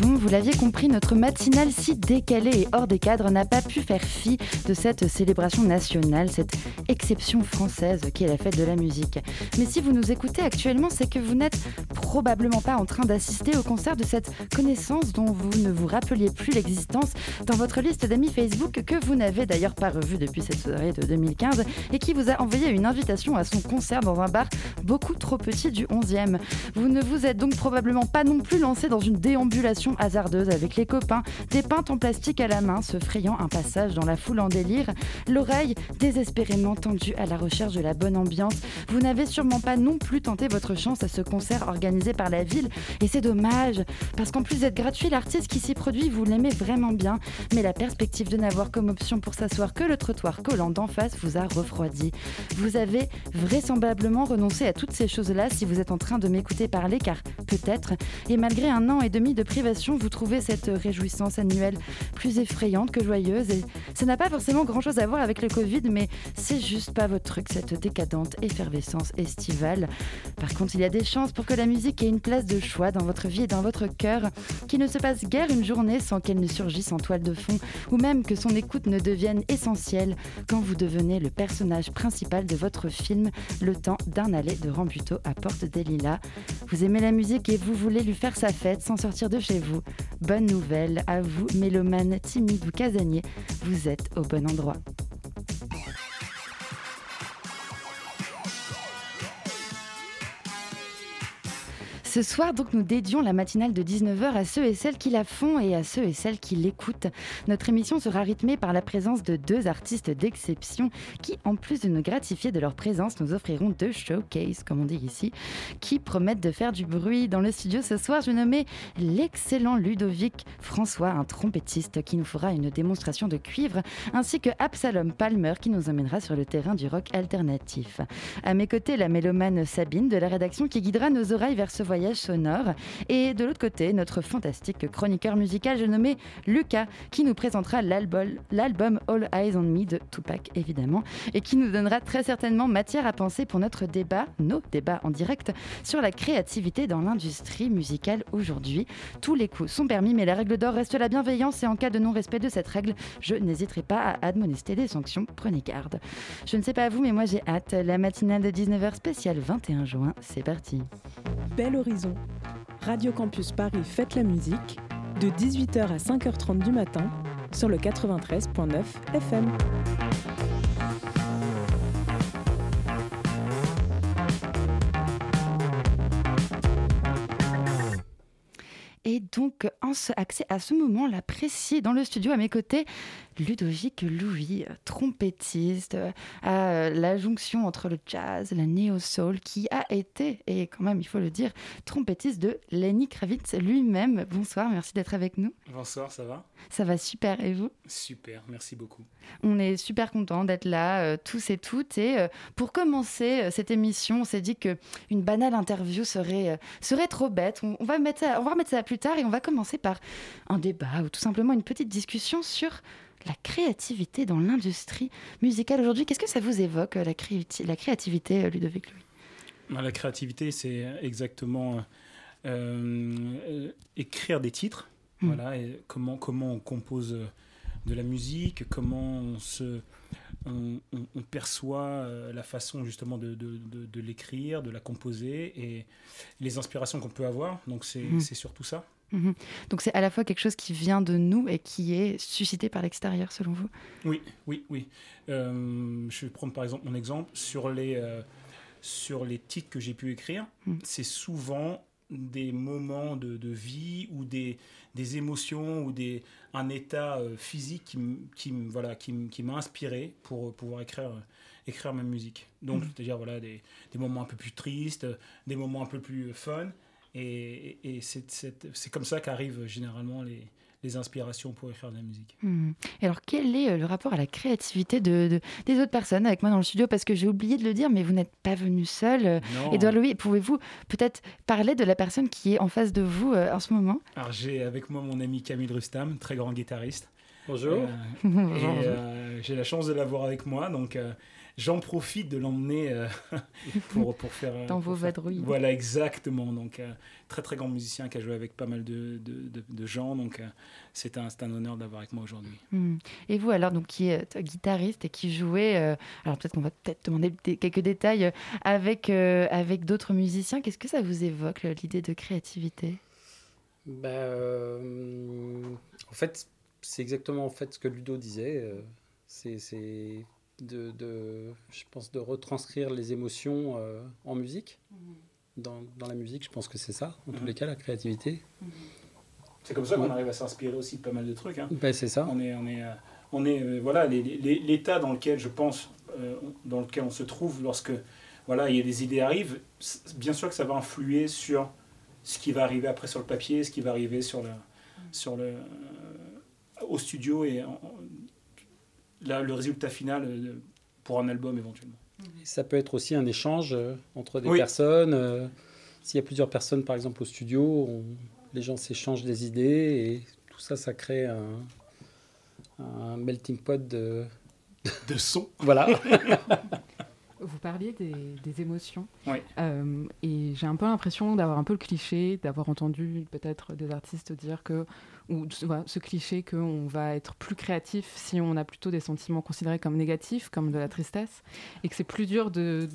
Bon, vous l'aviez compris, notre matinale si décalée et hors des cadres n'a pas pu faire fi de cette célébration nationale, cette exception française qui est la fête de la musique. Mais si vous nous écoutez actuellement, c'est que vous n'êtes probablement pas en train d'assister au concert de cette connaissance dont vous ne vous rappeliez plus l'existence dans votre liste d'amis Facebook que vous n'avez d'ailleurs pas revu depuis cette soirée de 2015 et qui vous a envoyé une invitation à son concert dans un bar beaucoup trop petit du 11e. Vous ne vous êtes donc probablement pas non plus lancé dans une déambulation hasardeuse avec les copains, des pintes en plastique à la main, se frayant un passage dans la foule en délire, l'oreille désespérément tendue à la recherche de la bonne ambiance. Vous n'avez sûrement pas non plus tenté votre chance à ce concert organisé par la ville, et c'est dommage, parce qu'en plus d'être gratuit, l'artiste qui s'y produit, vous l'aimez vraiment bien, mais la perspective de n'avoir comme option pour s'asseoir que le trottoir collant d'en face vous a refroidi. Vous avez vraisemblablement renoncé à toutes ces choses-là si vous êtes en train de m'écouter parler, car peut-être, et malgré un an et demi de privation, vous trouvez cette réjouissance annuelle plus effrayante que joyeuse. Et ça n'a pas forcément grand-chose à voir avec le Covid, mais c'est juste pas votre truc, cette décadente effervescence estivale. Par contre, il y a des chances pour que la musique ait une place de choix dans votre vie et dans votre cœur, qu'il ne se passe guère une journée sans qu'elle ne surgisse en toile de fond, ou même que son écoute ne devienne essentielle quand vous devenez le personnage principal de votre film Le temps d'un aller de Rambuteau à Porte des Lilas. Vous aimez la musique et vous voulez lui faire sa fête sans sortir de chez vous. Bonne nouvelle à vous, mélomane timide ou casanier, vous êtes au bon endroit. Ce soir, donc, nous dédions la matinale de 19h à ceux et celles qui la font et à ceux et celles qui l'écoutent. Notre émission sera rythmée par la présence de deux artistes d'exception qui, en plus de nous gratifier de leur présence, nous offriront deux showcases, comme on dit ici, qui promettent de faire du bruit. Dans le studio ce soir, je nommais l'excellent Ludovic François, un trompettiste qui nous fera une démonstration de cuivre, ainsi que Absalom Palmer qui nous emmènera sur le terrain du rock alternatif. À mes côtés, la mélomane Sabine de la rédaction qui guidera nos oreilles vers ce voyage sonore. Et de l'autre côté, notre fantastique chroniqueur musical, je nommé Lucas, qui nous présentera l'album All Eyes on Me de Tupac, évidemment, et qui nous donnera très certainement matière à penser pour notre débat, nos débats en direct, sur la créativité dans l'industrie musicale aujourd'hui. Tous les coups sont permis, mais la règle d'or reste la bienveillance, et en cas de non-respect de cette règle, je n'hésiterai pas à admonester des sanctions. Prenez garde. Je ne sais pas vous, mais moi j'ai hâte. La matinale de 19h spéciale 21 juin, c'est parti. Belle Radio Campus Paris Fête la musique, de 18h à 5h30 du matin, sur le 93.9 FM. Et donc, en accès à ce moment-là précis, dans le studio à mes côtés, Ludovic Louis, trompettiste, à euh, la jonction entre le jazz, la néo-soul, qui a été, et quand même il faut le dire, trompettiste de Lenny Kravitz lui-même. Bonsoir, merci d'être avec nous. Bonsoir, ça va? Ça va super, et vous? Super, merci beaucoup. On est super content d'être là, euh, tous et toutes. Et euh, pour commencer cette émission, on s'est dit qu'une banale interview serait, serait trop bête. On, va mettre on va remettre ça plus tard et on va commencer par un débat ou tout simplement une petite discussion sur la créativité dans l'industrie musicale aujourd'hui. Qu'est-ce que ça vous évoque, la, la créativité, euh, Ludovic Louis? Bah, La créativité, c'est exactement euh, euh, écrire des titres. Hmm. Voilà, et comment, comment on compose de la musique, comment on, se, on, perçoit la façon justement de, de, de, l'écrire, de la composer et les inspirations qu'on peut avoir. Donc c'est hmm. surtout ça. Mhm. Donc c'est à la fois quelque chose qui vient de nous et qui est suscité par l'extérieur, selon vous? Oui, oui, oui. Euh, je vais prendre par exemple mon exemple. Sur les, euh, sur les titres que j'ai pu écrire, mhm. c'est souvent des moments de, de, vie ou des, des émotions ou des, un état euh, physique qui, qui, voilà, qui, qui m'a inspiré pour pouvoir écrire, écrire ma musique. Donc, mhm. c'est-à-dire voilà, des, des moments un peu plus tristes, des moments un peu plus fun et, c'est comme ça qu'arrivent généralement les, les inspirations pour écrire de la musique. Hmm. Et alors, quel est le rapport à la créativité de, des autres personnes avec moi dans le studio? Parce que j'ai oublié de le dire, mais vous n'êtes pas venu seul. Edouard Louis, pouvez-vous peut-être parler de la personne qui est en face de vous en ce moment? Alors, j'ai avec moi mon ami Camille Rustam, très grand guitariste. Bonjour. et j'ai la chance de l'avoir avec moi, donc j'en profite de l'emmener euh, pour, pour faire. Dans vos vadrouilles. Voilà, exactement. Donc, euh, très très grand musicien qui a joué avec pas mal de, de, de, gens. Donc, euh, c'est un, un honneur d'avoir avec moi aujourd'hui. Hmm. Et vous, alors, donc, qui est guitariste et qui jouait, alors peut-être qu'on va peut-être demander quelques détails, avec, avec d'autres musiciens, qu'est-ce que ça vous évoque, l'idée de créativité? Bah, En fait, c'est exactement en fait ce que Ludo disait. c'est de, de, je pense, de retranscrire les émotions euh, en musique. Mhm. Dans, dans, la musique, je pense que c'est ça, en tous mhm. les cas, la créativité. C'est comme ça qu'on arrive à s'inspirer aussi de pas mal de trucs. Hein. Ben, c'est ça. On est, on est, euh, on est euh, voilà, l'état dans lequel je pense, dans lequel on se trouve lorsque voilà, il y a des idées arrivent, bien sûr que ça va influer sur ce qui va arriver après sur le papier, ce qui va arriver sur le, sur le, au studio et le résultat final euh, pour un album éventuellement. Ça peut être aussi un échange euh, entre des personnes. Euh, s'il y a plusieurs personnes, par exemple, au studio, les gens s'échangent des idées et tout ça, ça crée un, un melting pot de, de son. voilà. Vous parliez des, émotions. Oui. et j'ai un peu l'impression d'avoir un peu le cliché, d'avoir entendu peut-être des artistes dire que ou ce cliché qu'on va être plus créatif si on a plutôt des sentiments considérés comme négatifs, comme de la tristesse, et que c'est plus dur de,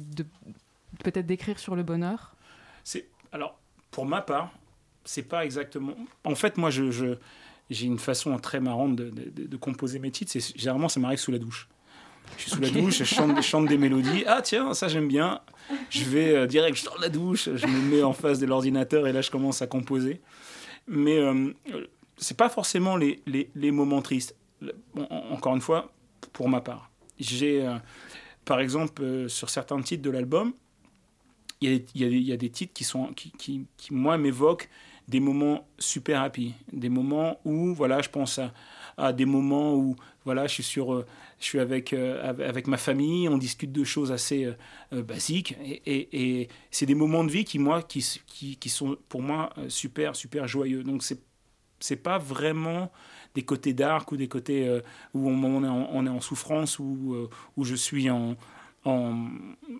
peut-être d'écrire sur le bonheur C'est alors pour ma part, c'est pas exactement. En fait, moi, je, j'ai une façon très marrante de, composer mes titres. C'est généralement ça m'arrive sous la douche. Je suis sous la douche, je chante, chante, des mélodies. Ah tiens, ça j'aime bien. Je vais euh, direct, je sors la douche, je me mets en face de l'ordinateur et là je commence à composer. Mais euh, c'est pas forcément les, les, les, moments tristes. encore une fois, pour ma part. J'ai, euh, par exemple, euh, sur certains titres de l'album, il y, y, y, a des titres qui, sont, qui, qui, qui moi, m'évoquent des moments super happy. Des moments où, voilà, je pense à, à des moments où, voilà, je suis, sur, je suis avec, avec ma famille, on discute de choses assez basiques. Et, et, et c'est des moments de vie qui, moi, qui, qui, sont pour moi super, super joyeux. Donc, c'est c'est pas vraiment des côtés dark ou des côtés euh, où on, est en, en, souffrance ou euh, où je suis en, en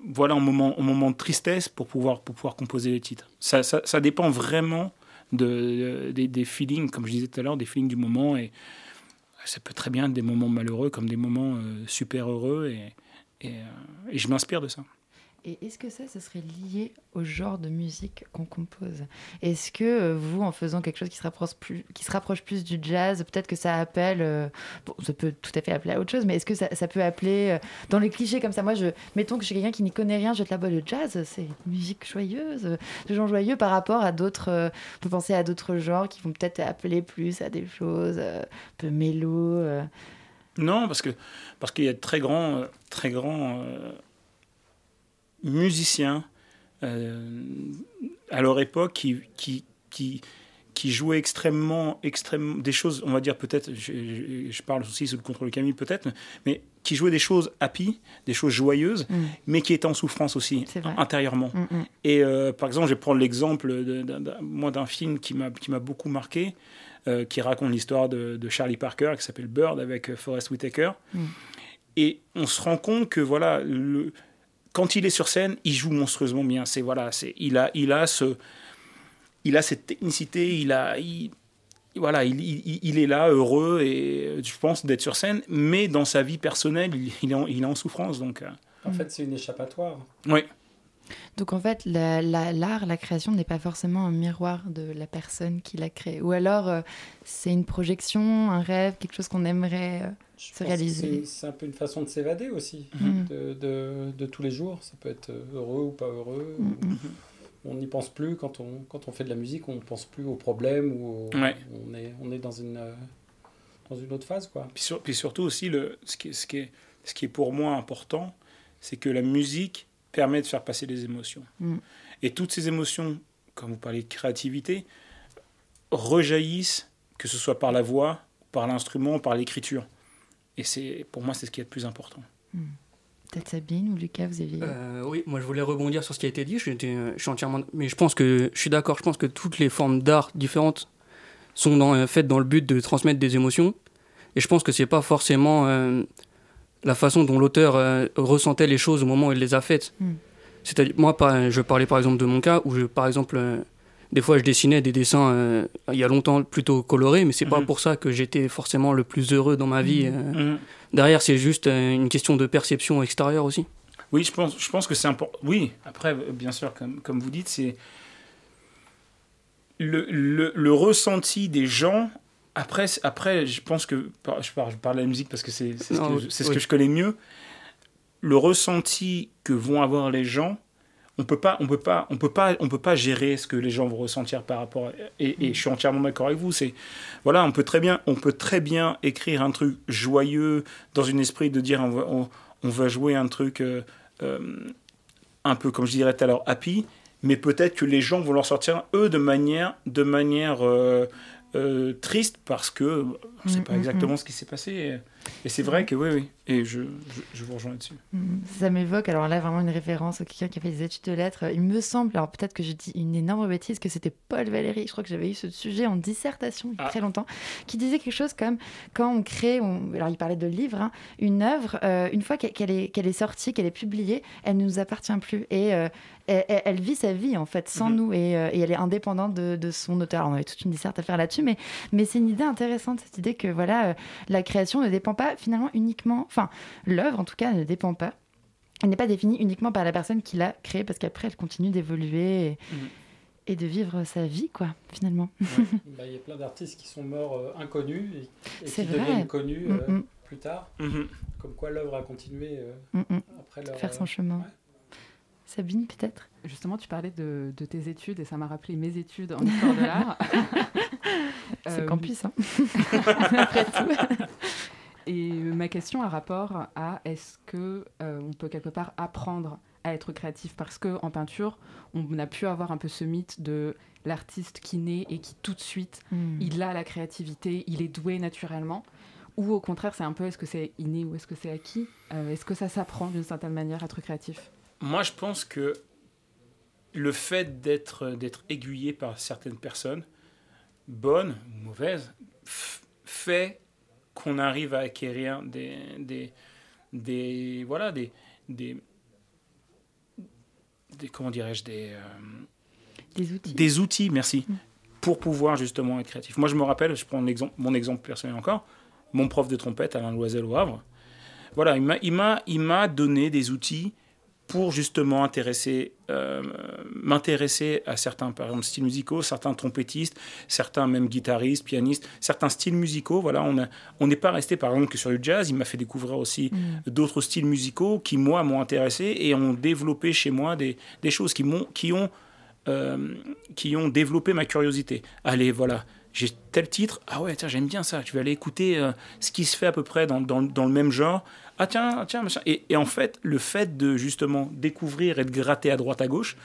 voilà un moment, un moment de tristesse pour pouvoir, pour pouvoir composer les titres. Ça, ça, dépend vraiment de, des, feelings, comme je disais tout à l'heure, des feelings du moment. Et ça peut très bien être des moments malheureux comme des moments euh, super heureux. Et, et je m'inspire de ça. Et est-ce que ça, ce serait lié au genre de musique qu'on compose? Est-ce que euh, vous, en faisant quelque chose qui se rapproche plus, qui se rapproche plus du jazz, peut-être que ça appelle, euh, bon, ça peut tout à fait appeler à autre chose, mais est-ce que ça, peut appeler, euh, dans les clichés comme ça, moi, je, mettons que je suis quelqu'un qui n'y connaît rien, je te la bois le jazz, c'est une musique joyeuse, de gens joyeux par rapport à d'autres, on peut penser à d'autres genres qui vont peut-être appeler plus à des choses un peu mélo. Non, parce parce qu'il y a de très grands, très grands musiciens euh, à leur époque qui, qui, qui, qui jouaient extrêmement, extrêmement des choses, on va dire peut-être, je, parle aussi sous le contrôle de Camille peut-être, mais qui jouaient des choses happy, des choses joyeuses, mm. mais qui étaient en souffrance aussi intérieurement. Mm, mm. Et euh, par exemple, je vais prendre l'exemple moi d'un film qui m'a qui m'a beaucoup marqué, euh, qui raconte l'histoire de, de, Charlie Parker, qui s'appelle Bird avec Forrest Whitaker. Et on se rend compte que voilà le quand il est sur scène, il joue monstrueusement bien. C'est voilà, c'est il a il a ce il a cette technicité, il a voilà, il, il, est là heureux et je pense d'être sur scène, mais dans sa vie personnelle, il, est, en, il est en souffrance donc. Euh. En fait, c'est une échappatoire. Oui. Donc en fait, l'art, la, la, création n'est pas forcément un miroir de la personne qui l'a créé. Ou alors, euh, c'est une projection, un rêve, quelque chose qu'on aimerait euh, se réaliser. C'est un peu une façon de s'évader aussi, mhm. de, de, de, tous les jours. Ça peut être heureux ou pas heureux. Mhm. On n'y pense plus quand on, quand on fait de la musique, on ne pense plus aux problèmes ou on, est, on est dans une, euh, dans une autre phase. Quoi. Puis, puis surtout aussi, le, ce, qui ce, qui est, ce qui est pour moi important, c'est que la musique permet de faire passer les émotions. Mm. Et toutes ces émotions, quand vous parlez de créativité, rejaillissent que ce soit par la voix, par l'instrument, par l'écriture. Et c'est pour moi, c'est ce qui est le plus important. Hmm. Peut-être Sabine ou Lucas, vous aviez. Euh, oui, moi je voulais rebondir sur ce qui a été dit. Je, je suis entièrement. Mais je pense que je suis d'accord. Je pense que toutes les formes d'art différentes sont dans, faites dans le but de transmettre des émotions. Et je pense que c'est pas forcément euh, la façon dont l'auteur euh, ressentait les choses au moment où il les a faites. Hmm. C'est-à-dire, moi, je parlais par exemple de mon cas où, je, par exemple, des fois je dessinais des dessins il y a longtemps plutôt colorés, mais c'est pas hmm. pour ça que j'étais forcément le plus heureux dans ma vie. Hmm. Derrière, c'est juste une question de perception extérieure aussi. Oui, je pense, je pense que c'est important. Oui, après, bien sûr, comme, comme vous dites, c'est le, le, le, ressenti des gens. Après, après, je pense que. Je parle, je parle de la musique parce que c'est ce, que, ce que je connais mieux. Le ressenti que vont avoir les gens, on peut pas on peut pas on peut pas on peut pas gérer ce que les gens vont ressentir par rapport à, et, et, je suis entièrement d'accord avec vous c'est voilà on peut très bien on peut très bien écrire un truc joyeux dans un esprit de dire on va, on, va jouer un truc euh, euh, un peu comme je dirais tout à l'heure happy mais peut-être que les gens vont leur sortir eux de manière de manière euh, triste parce que c'est pas mm, mm, exactement mm. ce qui s'est passé et c'est vrai que oui, oui, et je, je, vous rejoins là-dessus. Ça m'évoque, alors là, vraiment une référence à quelqu'un qui a fait des études de lettres. Il me semble, alors peut-être que je dis une énorme bêtise, que c'était Paul Valéry, je crois que j'avais eu ce sujet en dissertation il y a ah. très longtemps, qui disait quelque chose comme quand on crée, on, alors il parlait de livre, hein, une œuvre, euh, une fois qu'elle est, qu'elle est sortie, qu'elle est publiée, elle ne nous appartient plus. Et euh, elle, vit sa vie en fait sans mhm. nous et, euh, et, elle est indépendante de, de son auteur. Alors, on avait toute une disserte à faire là-dessus, mais, mais c'est une idée intéressante, cette idée que voilà, la création ne dépend pas finalement uniquement, enfin, l'œuvre en tout cas ne dépend pas. Elle n'est pas définie uniquement par la personne qui l'a créée, parce qu'après elle continue d'évoluer et, de vivre sa vie, quoi, finalement. Bah, il y a plein d'artistes qui sont morts euh, inconnus et, qui deviennent connus mm, euh, mm. plus tard. Mm-hmm. Comme quoi l'œuvre a continué euh, mm, après leur. Faire son chemin. Sabine, peut-être? Justement, tu parlais de, de, tes études et ça m'a rappelé mes études en histoire de l'art. C'est campus, hein Après tout. Et ma question a rapport à est-ce que euh, on peut quelque part apprendre à être créatif parce que en peinture, on a pu avoir un peu ce mythe de l'artiste qui naît et qui tout de suite hmm. il a la créativité, il est doué naturellement. Ou au contraire, c'est un peu est-ce que c'est inné ou est-ce que c'est acquis? Euh, Est-ce que ça s'apprend d'une certaine manière à être créatif? Moi, je pense que le fait d'être d'être aiguillé par certaines personnes, bonnes ou mauvaises, fait qu'on arrive à acquérir des, des, des voilà, des, des, des comment dirais-je, des, euh, des outils. Des outils, merci, mm. pour pouvoir justement être créatif. Moi, je me rappelle, je prends exemple, mon exemple personnel encore, mon prof de trompette, Alain Loisel au Havre, voilà, il m'a donné des outils pour justement intéresser, euh, m'intéresser à certains, par exemple, styles musicaux, certains trompettistes, certains même guitaristes, pianistes, certains styles musicaux. Voilà, on n'est on pas resté par exemple que sur le jazz. Il m'a fait découvrir aussi mm. d'autres styles musicaux qui moi m'ont intéressé et ont développé chez moi des, des choses qui m'ont, qui ont, euh, qui ont développé ma curiosité. Allez, voilà. J'ai tel titre, ah ouais, tiens, j'aime bien ça. Tu vas aller écouter euh, ce qui se fait à peu près dans, dans, le même genre ah tiens, tiens, machin. Et, en fait, le fait de justement découvrir et de gratter à droite à gauche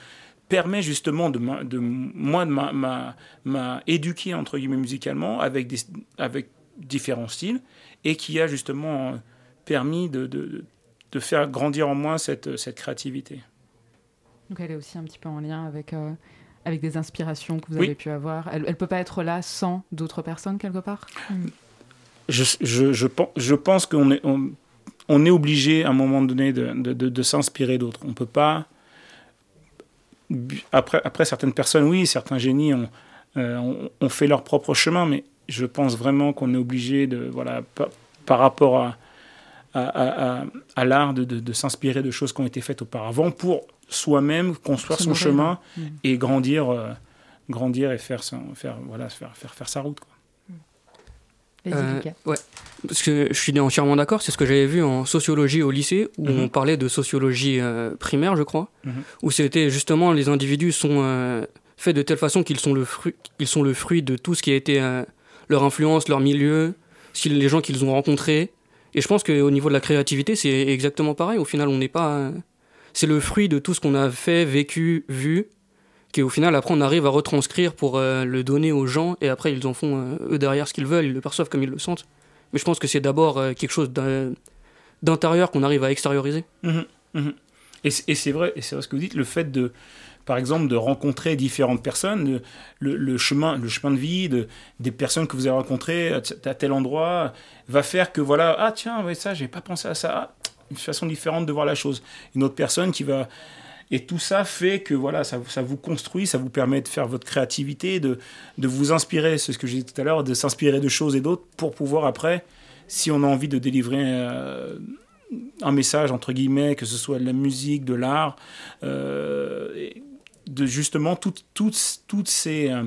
permet justement de, de moi de m'a éduqué entre guillemets musicalement avec, avec différents styles et qui a justement permis de, de, de faire grandir en moi cette, cette créativité. Donc elle est aussi un petit peu en lien avec, euh, avec des inspirations que vous avez pu avoir. Elle ne peut pas être là sans d'autres personnes quelque part? Je, je, je, je pense qu'on est on est obligé à un moment donné de, de, s'inspirer d'autres. On peut pas. Après, après, certaines personnes, oui, certains génies ont, euh, fait leur propre chemin, mais je pense vraiment qu'on est obligé de, voilà, par, rapport à, à, à, l'art, de, s'inspirer de choses qui ont été faites auparavant pour soi-même construire son chemin mmh. et grandir, euh, grandir et faire, faire, voilà, faire, faire, faire sa route. Quoi. Euh, ouais, parce que je suis entièrement d'accord. C'est ce que j'avais vu en sociologie au lycée, où mhm. on parlait de sociologie euh, primaire, je crois, mhm. où c'était justement les individus sont euh, faits de telle façon qu'ils sont le fruit, ils sont le fruit de tout ce qui a été leur influence, leur milieu, les gens qu'ils ont rencontrés. Et je pense qu'au niveau de la créativité, c'est exactement pareil. Au final, on n'est pas, c'est le fruit de tout ce qu'on a fait, vécu, vu, qu'au final, après, on arrive à retranscrire pour le donner aux gens, et après, ils en font, eux, derrière ce qu'ils veulent, ils le perçoivent comme ils le sentent. Mais je pense que c'est d'abord quelque chose d'intérieur qu'on arrive à extérioriser. Mmh mmh et c'est vrai, et c'est vrai ce que vous dites, le fait de, par exemple, de rencontrer différentes personnes, le, chemin, le chemin de vie de, des personnes que vous avez rencontrées à, tel endroit va faire que voilà, ah tiens, ouais, ça, j'ai pas pensé à ça, ah, une façon différente de voir la chose. Une autre personne qui va. Et tout ça fait que voilà, ça, ça vous construit, ça vous permet de faire votre créativité, de, de vous inspirer, c'est ce que j'ai dit tout à l'heure, de s'inspirer de choses et d'autres pour pouvoir après, si on a envie de délivrer. Euh, un message entre guillemets, que ce soit de la musique, de l'art, euh, de justement toutes, toutes, toutes, ces, euh,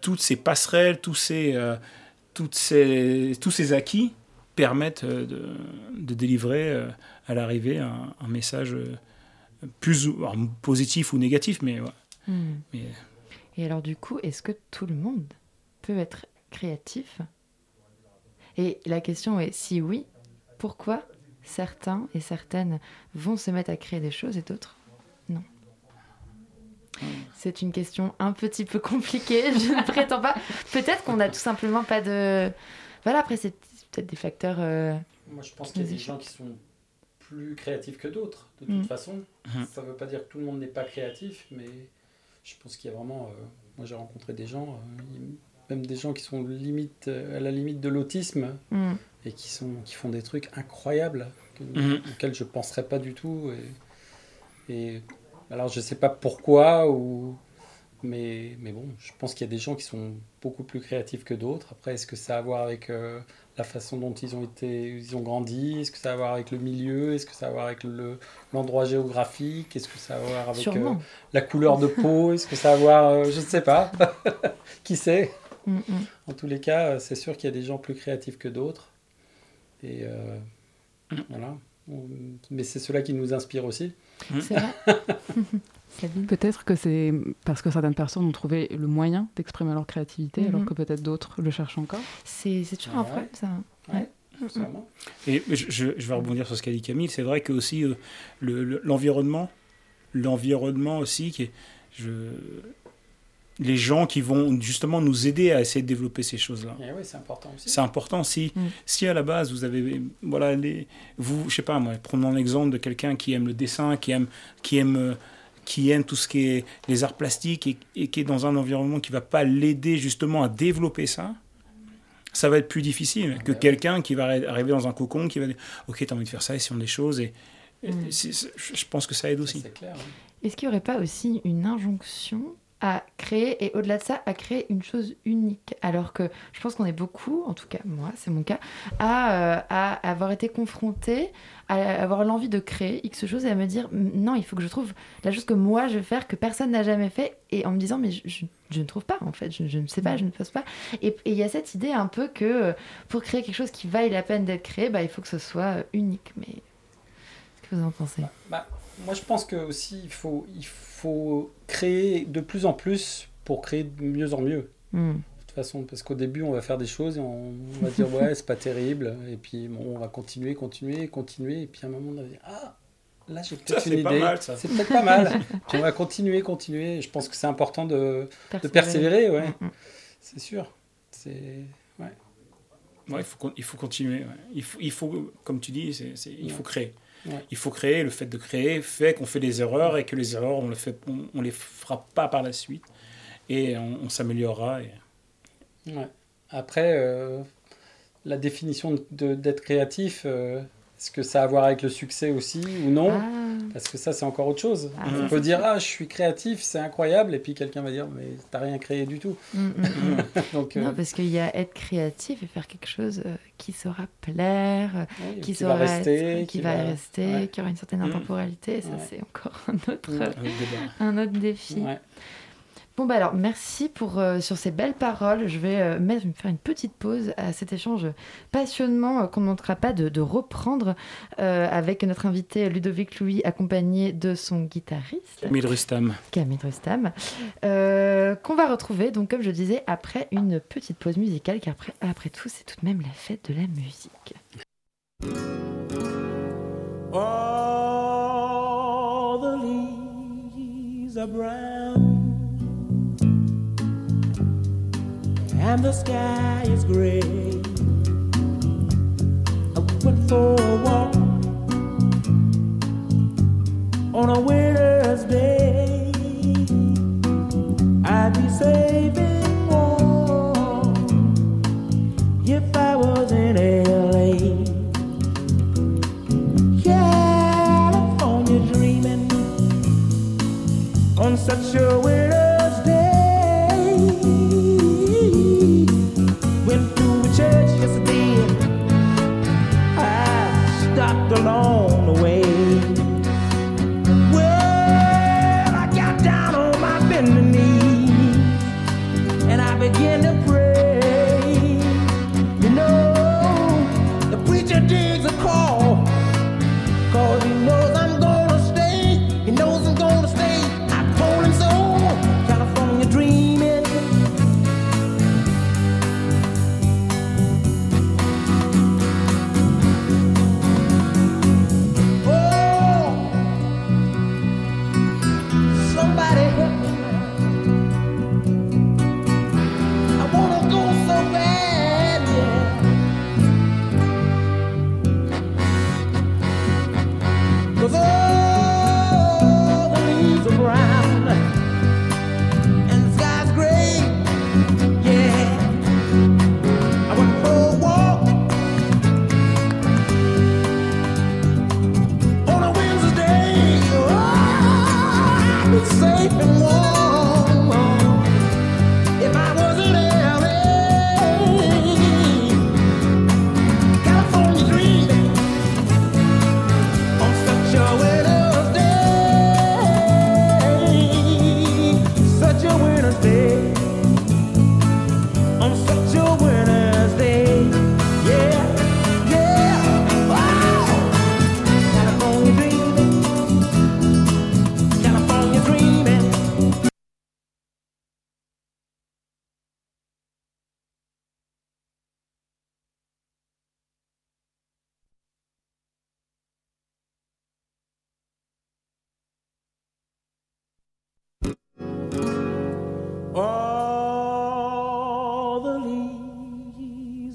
toutes ces passerelles, tous ces, toutes ces, tous ces acquis permettent euh, de, de délivrer à l'arrivée un, un, message plus positif ou négatif. Mais, hmm. mais... Et alors du coup, est-ce que tout le monde peut être créatif? Et la question est, si oui, pourquoi certains et certaines vont se mettre à créer des choses et d'autres non? C'est une question un petit peu compliquée, je ne prétends pas. Peut-être qu'on n'a tout simplement pas de. Voilà, après, c'est peut-être des facteurs. Euh, Moi, je pense qu'il y a des gens qui sont plus créatifs que d'autres, de toute mm. façon. Mm. Ça ne veut pas dire que tout le monde n'est pas créatif, mais je pense qu'il y a vraiment. Euh, moi, j'ai rencontré des gens, euh, même des gens qui sont limite, à la limite de l'autisme mm. et qui, sont, qui font des trucs incroyables auxquels je ne penserais pas du tout. Et, et alors je ne sais pas pourquoi, ou... mais, mais bon, je pense qu'il y a des gens qui sont beaucoup plus créatifs que d'autres. Après, est-ce que ça a à voir avec euh, la façon dont ils ont, été, ils ont grandi Est-ce que ça a à voir avec le milieu Est-ce que ça a à voir avec l'endroit géographique Est-ce que ça a à voir avec euh, la couleur de peau Est-ce que ça a à voir... Euh, je ne sais pas. qui sait? Mm, mm. En tous les cas, c'est sûr qu'il y a des gens plus créatifs que d'autres. Et voilà. Mais c'est cela qui nous inspire aussi. C'est vrai. peut-être que c'est parce que certaines personnes ont trouvé le moyen d'exprimer leur créativité, alors mhm. que peut-être d'autres le cherchent encore. C'est toujours un problème, ça. Et je, vais rebondir sur ce qu'a dit Camille. C'est vrai que aussi euh, l'environnement, l'environnement aussi, qui est, je, les gens qui vont justement nous aider à essayer de développer ces choses-là. Eh oui, c'est important aussi. C'est important. Si, mm. si à la base, vous avez, voilà, les, vous, je sais pas moi, prenons l'exemple de quelqu'un qui aime le dessin, qui aime, qui aime, qui aime tout ce qui est les arts plastiques et, et qui est dans un environnement qui va pas l'aider justement à développer ça, ça va être plus difficile que quelqu'un qui va arriver dans un cocon, qui va dire, ok, tu as envie de faire ça, essayons des choses. Et, mm. je pense que ça aide aussi. Est-ce qu'il n'y aurait pas aussi une injonction à créer et au-delà de ça à créer une chose unique. Alors que je pense qu'on est beaucoup en tout cas moi c'est mon cas à, euh, à avoir été confronté à avoir l'envie de créer X chose et à me dire non il faut que je trouve la chose que moi je vais faire que personne n'a jamais fait et en me disant mais je, ne trouve pas en fait. Je, ne sais pas je ne pose pas et il y a cette idée un peu que euh, pour créer quelque chose qui vaille la peine d'être créé bah, il faut que ce soit euh, unique. Mais qu'est-ce que vous en pensez? Bah, moi je pense que aussi il faut, il faut créer de plus en plus pour créer de mieux en mieux. Hmm. De toute façon, parce qu'au début, on va faire des choses et on, va dire ouais, c'est pas terrible. Et puis, bon, on va continuer, continuer, continuer. Et puis, à un moment, on va dire ah, là, j'ai peut-être une idée. C'est peut-être pas mal. puis, on va continuer, continuer. je pense que c'est important de persévérer. De persévérer ouais. Hmm, hmm. C'est sûr. C'est. Ouais. Ouais, il, faut, il faut continuer. Il, faut, il faut, comme tu dis, il faut créer. Il faut créer. Le fait de créer fait qu'on fait des erreurs et que les erreurs, on fait, on, les fera pas par la suite. Et on, s'améliorera. Et... Après, euh, la définition d'être créatif, euh, est-ce que ça a à voir avec le succès aussi ou non ah. Parce que ça, c'est encore autre chose. Ah, on peut dire, ah, je suis créatif, c'est incroyable, et puis quelqu'un va dire, mais t'as rien créé du tout. Mm, mm, mm. Donc, non, euh, parce qu'il y a être créatif et faire quelque chose euh, qui saura plaire, qui, saura va rester, qui, va, rester, qui aura une certaine intemporalité. Ça, c'est encore un autre, un autre défi. Bon, bah alors, merci pour, euh, sur ces belles paroles. Je vais euh, mettre, faire une petite pause à cet échange passionnant euh, qu'on ne manquera pas de, reprendre avec notre invité Ludovic Louis, accompagné de son guitariste. Camille Rustam. Camille Rustam. qu'on va retrouver, donc, comme je disais, après une petite pause musicale, car après, après tout, c'est tout de même la fête de la musique. All the leaves are brown. And the sky is gray. I went for a walk on a winter's day. I'd be saving warm if I was in LA. California dreaming on such a winter's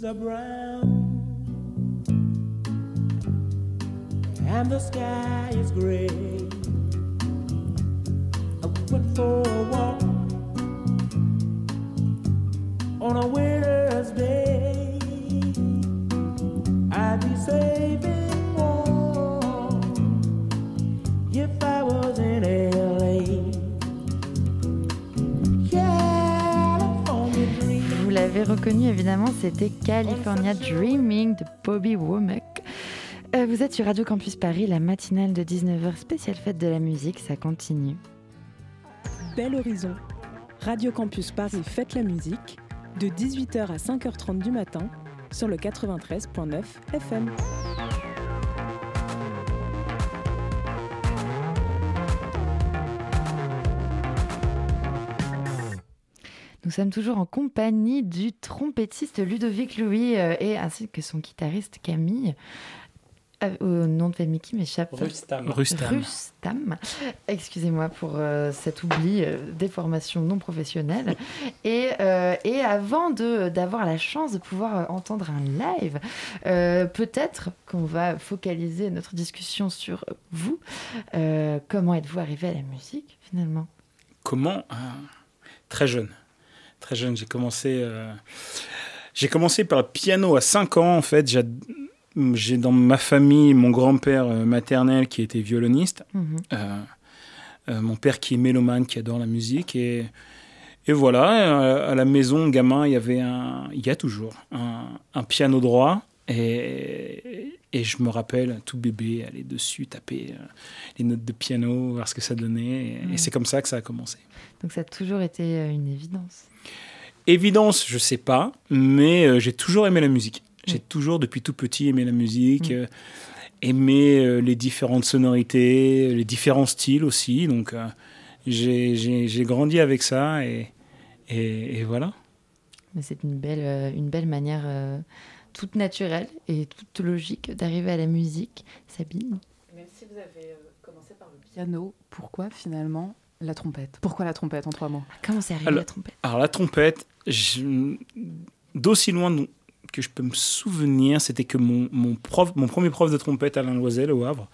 are brown and the sky is gray. I went for a walk on a winter's day. I'd be safe reconnu évidemment, c'était California Dreaming de Bobby Womack. Euh, vous êtes sur Radio Campus Paris, la matinale de 19h spéciale fête de la musique, ça continue. Bel Horizon. Radio Campus Paris fête la musique de 18h à 5h30 du matin sur le 93.9 FM. Nous sommes toujours en compagnie du trompettiste Ludovic Louis euh, et ainsi que son guitariste Camille. Euh, au nom de famille qui m'échappe. Rustam. Rustam. Rustam. Excusez-moi pour euh, cet oubli euh, des formations non professionnelles. Et, euh, et avant de- d'avoir la chance de pouvoir entendre un live, euh, peut-être qu'on va focaliser notre discussion sur vous. Euh, comment êtes-vous arrivé à la musique finalement? Comment Très jeune. Très jeune, j'ai commencé. euh, J'ai commencé par le piano à 5 ans, en fait. J'ai- dans ma famille mon grand-père euh, maternel qui était violoniste, Mhm. euh, mon père qui est mélomane, qui adore la musique. Et, et voilà, à la maison, gamin, il y avait un. Il y a toujours un, un piano droit. Et, et je me rappelle, tout bébé, aller dessus, taper euh, les notes de piano, voir ce que ça donnait. Et, et Mhm. c'est comme ça que ça a commencé. Donc ça a toujours été une évidence. Évidence, je sais pas, mais euh, j'ai toujours aimé la musique. J'ai Mm. toujours, depuis tout petit, aimé la musique, Mm. euh, aimé euh, les différentes sonorités, les différents styles aussi. Donc, euh, j'ai- j'ai j'ai grandi avec ça et, et, et voilà. Mais c'est une belle, une belle manière euh, toute naturelle et toute logique d'arriver à la musique. Sabine? Même si vous avez commencé par le piano, pourquoi finalement la trompette. Pourquoi la trompette en trois mots? Comment c'est arrivé Alors- la trompette? Alors la trompette, je- d'aussi loin que je peux me souvenir, c'était que mon, mon, prof, mon premier prof de trompette, Alain Loisel, au Havre,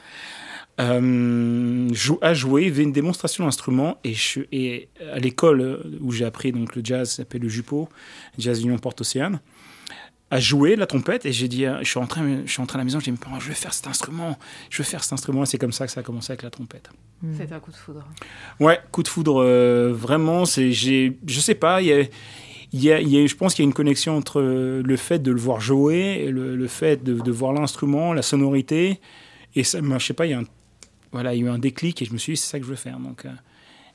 euh, jou- a joué, il faisait une démonstration d'instruments et, je- et à l'école où j'ai appris donc le jazz, ça s'appelle le Jupo, Jazz Union Porte-Océane, a joué la trompette et j'ai dit, euh, je suis rentré, je suis rentré à la maison, j'ai dit, parents, je vais faire cet instrument, je veux faire cet instrument et c'est comme ça que ça a commencé avec la trompette. Hmm. C'était un coup de foudre. Ouais, coup de foudre, euh, vraiment, c'est, j'ai, je sais pas, il y a, il y a, il y a- je pense qu'il y a une connexion entre le fait de le voir jouer, et le, le fait de, de voir l'instrument, la sonorité, et ça, je sais pas, il y a un, voilà, il y a eu un déclic et je me suis dit, c'est ça que je veux faire. Donc, euh,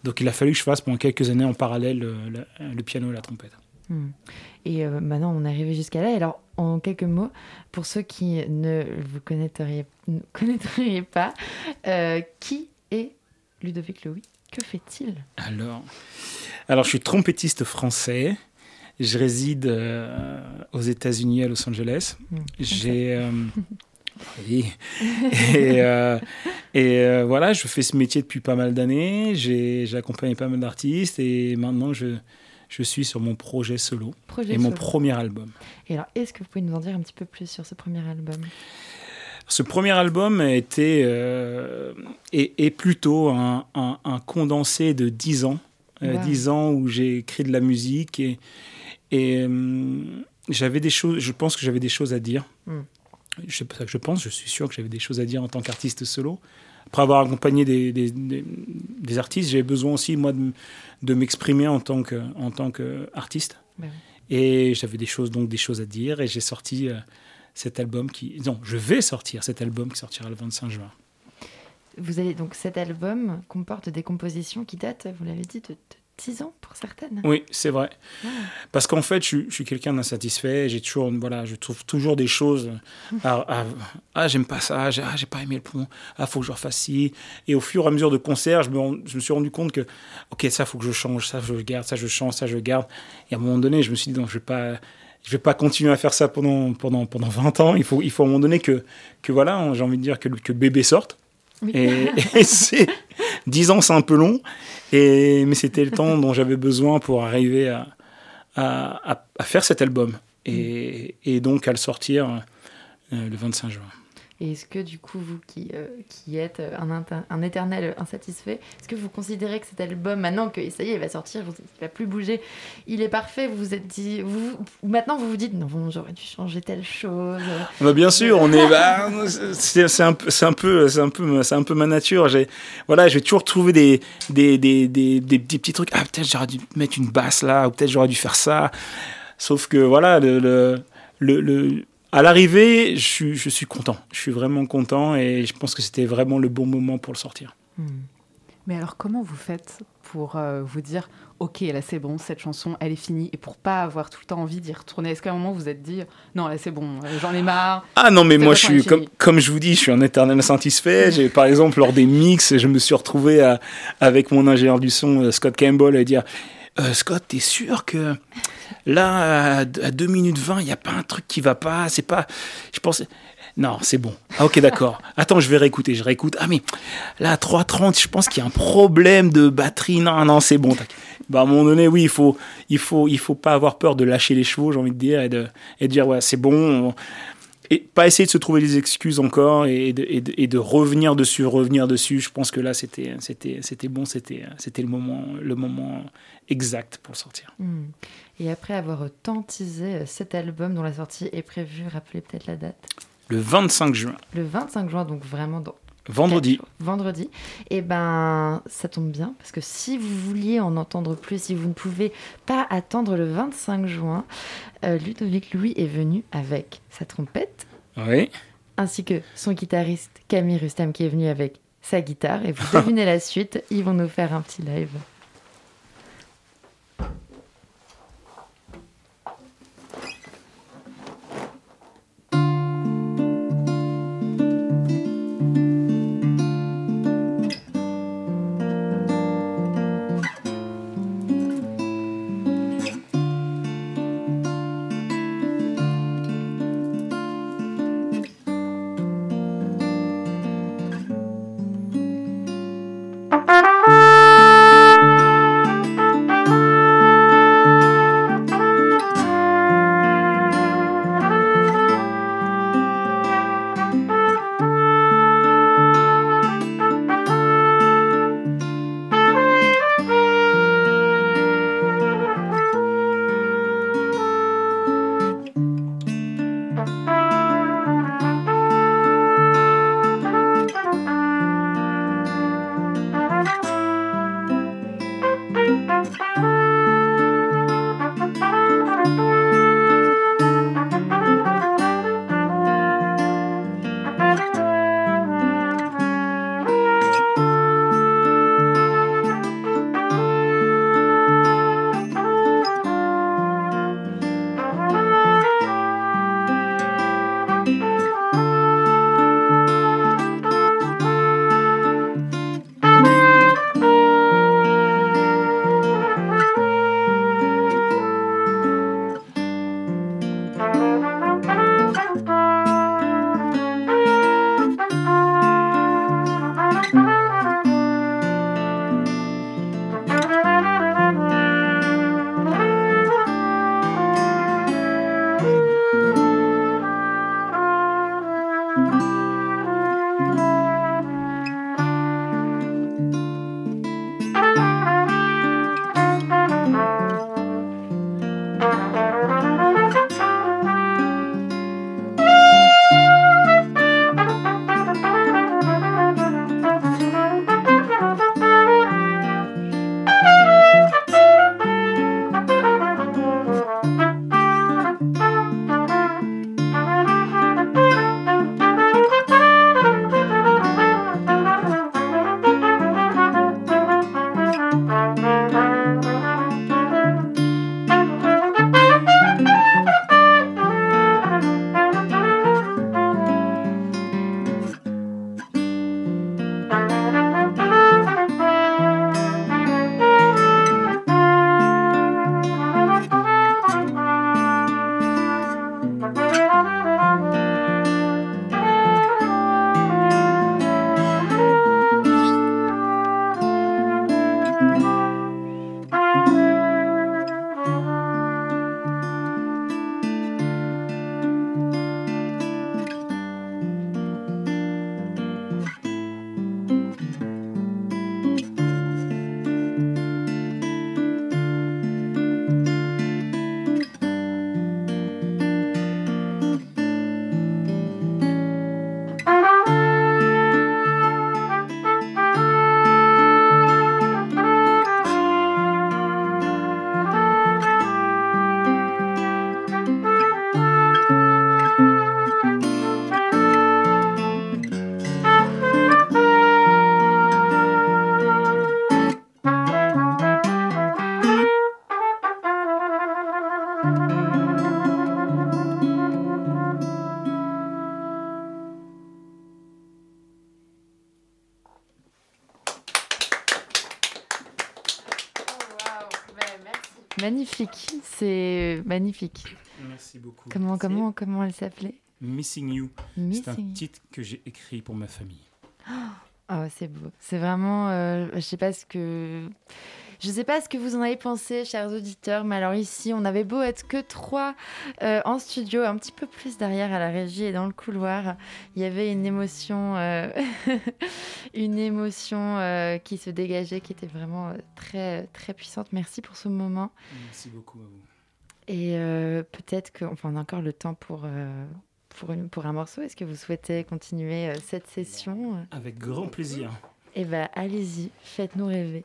donc il a fallu que je fasse pendant quelques années en parallèle le piano et la trompette. Hmm. Et euh, maintenant, on est arrivé jusqu'à là. Alors, en quelques mots, pour ceux qui ne vous connaîtriez, ne connaîtriez pas, euh, qui est Ludovic Louis Que fait-il? Alors, alors, je suis trompettiste français. Je réside euh, aux États-Unis, à Los Angeles. Mm. J'ai. oui. Et, euh, et euh, voilà, je fais ce métier depuis pas mal d'années. J'ai accompagné pas mal d'artistes et maintenant je, je suis sur mon projet solo Projet et mon solo. premier album. Et alors, est-ce que vous pouvez nous en dire un petit peu plus sur ce premier album? Ce premier album a été euh, est, est plutôt un, un- un condensé de 10 ans. Euh, Wow. 10 ans où j'ai écrit de la musique et, et euh, j'avais des choses, je pense que j'avais des choses à dire. Mm. Je que je pense, je suis sûr que j'avais des choses à dire en tant qu'artiste solo. Après avoir accompagné des, des, des- des artistes, j'avais besoin aussi, moi, de, m'exprimer en tant qu'artiste. Ben Et j'avais des choses, donc des choses à dire. Et j'ai sorti euh, cet album qui. Non, je vais sortir cet album qui sortira le 25 juin. Vous allez donc cet album comporte des compositions qui datent, vous l'avez dit, de, de 10 ans pour certaines. Oui, c'est vrai. Ah. Parce qu'en fait, je, suis- je suis quelqu'un d'insatisfait. J'ai toujours, voilà, je trouve toujours des choses. à- à- ah, j'aime pas ça. J'ai, ah, j'ai pas aimé le pont. Ah, faut que je refasse ci. Et au fur et à mesure de concert, je me, rends- je me suis rendu compte que, ok, ça, faut que je change. Ça, je garde. Ça, je change. Ça, je garde. Et à un moment donné, je me suis dit, non, je vais pas. Je vais pas continuer à faire ça pendant, pendant, pendant 20 ans. Il faut, il faut à un moment donné que, que voilà, j'ai envie de dire que, que le bébé sorte. Oui. Et, et c'est 10 ans, c'est un peu long, et, mais c'était le temps dont j'avais besoin pour arriver à, à, à- à faire cet album et, et donc à le sortir euh, le 25 juin. Et est-ce que du coup, vous qui, euh, qui êtes un, inter- un éternel insatisfait, est-ce que vous considérez que cet album, maintenant que ça y est, il va sortir, vous- il va plus bouger, il est parfait, vous vous êtes dit, maintenant vous vous dites, non, bon, j'aurais dû changer telle chose. Bah, bien sûr, on est, bah, c'est un un peu, un un peu ma nature. J'ai, voilà, je vais toujours trouver des, des, des, des, des, petits trucs. Ah, peut-être j'aurais dû mettre une basse là, ou peut-être j'aurais dû faire ça. Sauf que voilà, le, le- à l'arrivée, je suis, je suis content. Je suis vraiment content et je pense que c'était vraiment le bon moment pour le sortir. Hmm. Mais alors, comment vous faites pour euh, vous dire, ok, là c'est bon, cette chanson, elle est finie, et pour pas avoir tout le temps envie d'y retourner Est-ce qu'à un moment vous vous êtes dit, non, là c'est bon, euh, j'en ai marre Ah non, mais moi, je suis, comme, je vous dis, je suis un éternel satisfait. Par exemple, lors des mix, je me suis retrouvé à- avec mon ingénieur du son, euh, Scott Campbell, à dire Euh, Scott, t'es sûr que là, à, à 2 minutes 20, il n'y a pas un truc qui va pas C'est pas. Je pensais. Non, c'est bon. Ah, ok, d'accord. Attends, je vais réécouter. Je réécoute. Ah, mais là, à 3.30, je pense qu'il y a un problème de batterie. Non, non, c'est bon. Bah, à un moment donné, oui, il faut, il faut, il faut pas avoir peur de lâcher les chevaux, j'ai envie de dire, et de, et de dire, ouais, c'est bon. Et pas essayer de se trouver des excuses encore et de, et de- et de revenir dessus, revenir dessus. Je pense que là, c'était, c'était, c'était bon, c'était, c'était le moment, le moment exact pour sortir. Hmm. Et après avoir tant teasé euh, cet album dont la sortie est prévue, rappelez peut-être la date, Le 25 juin, le 25 juin, donc vraiment dans vendredi. Vendredi. Et ben, ça tombe bien, parce que si vous vouliez en entendre plus, si vous ne pouvez pas attendre le 25 juin, euh, Ludovic Louis est venu avec sa trompette, Oui. ainsi que son guitariste Camille Rustam qui est venu avec sa guitare. Et vous devinez la suite, ils vont nous faire un petit live. Magnifique. Merci beaucoup. Comment, comment, comment elle s'appelait? Missing You. C'est un titre que j'ai écrit pour ma famille. Oh, c'est beau. C'est vraiment. euh, je sais pas ce que. Je sais pas ce que vous en avez pensé, chers auditeurs, mais alors ici, on avait beau être que trois euh, en studio, un petit peu plus derrière à la régie et dans le couloir, il y avait une émotion, euh, une émotion euh, qui se dégageait, qui était vraiment très très puissante. Merci pour ce moment. Merci beaucoup à vous. Et euh, peut-être qu'on enfin, a encore le temps pour, euh, pour, une, pour un morceau. Est-ce que vous souhaitez continuer euh, cette session? Avec grand plaisir. Eh bien, allez-y, faites-nous rêver.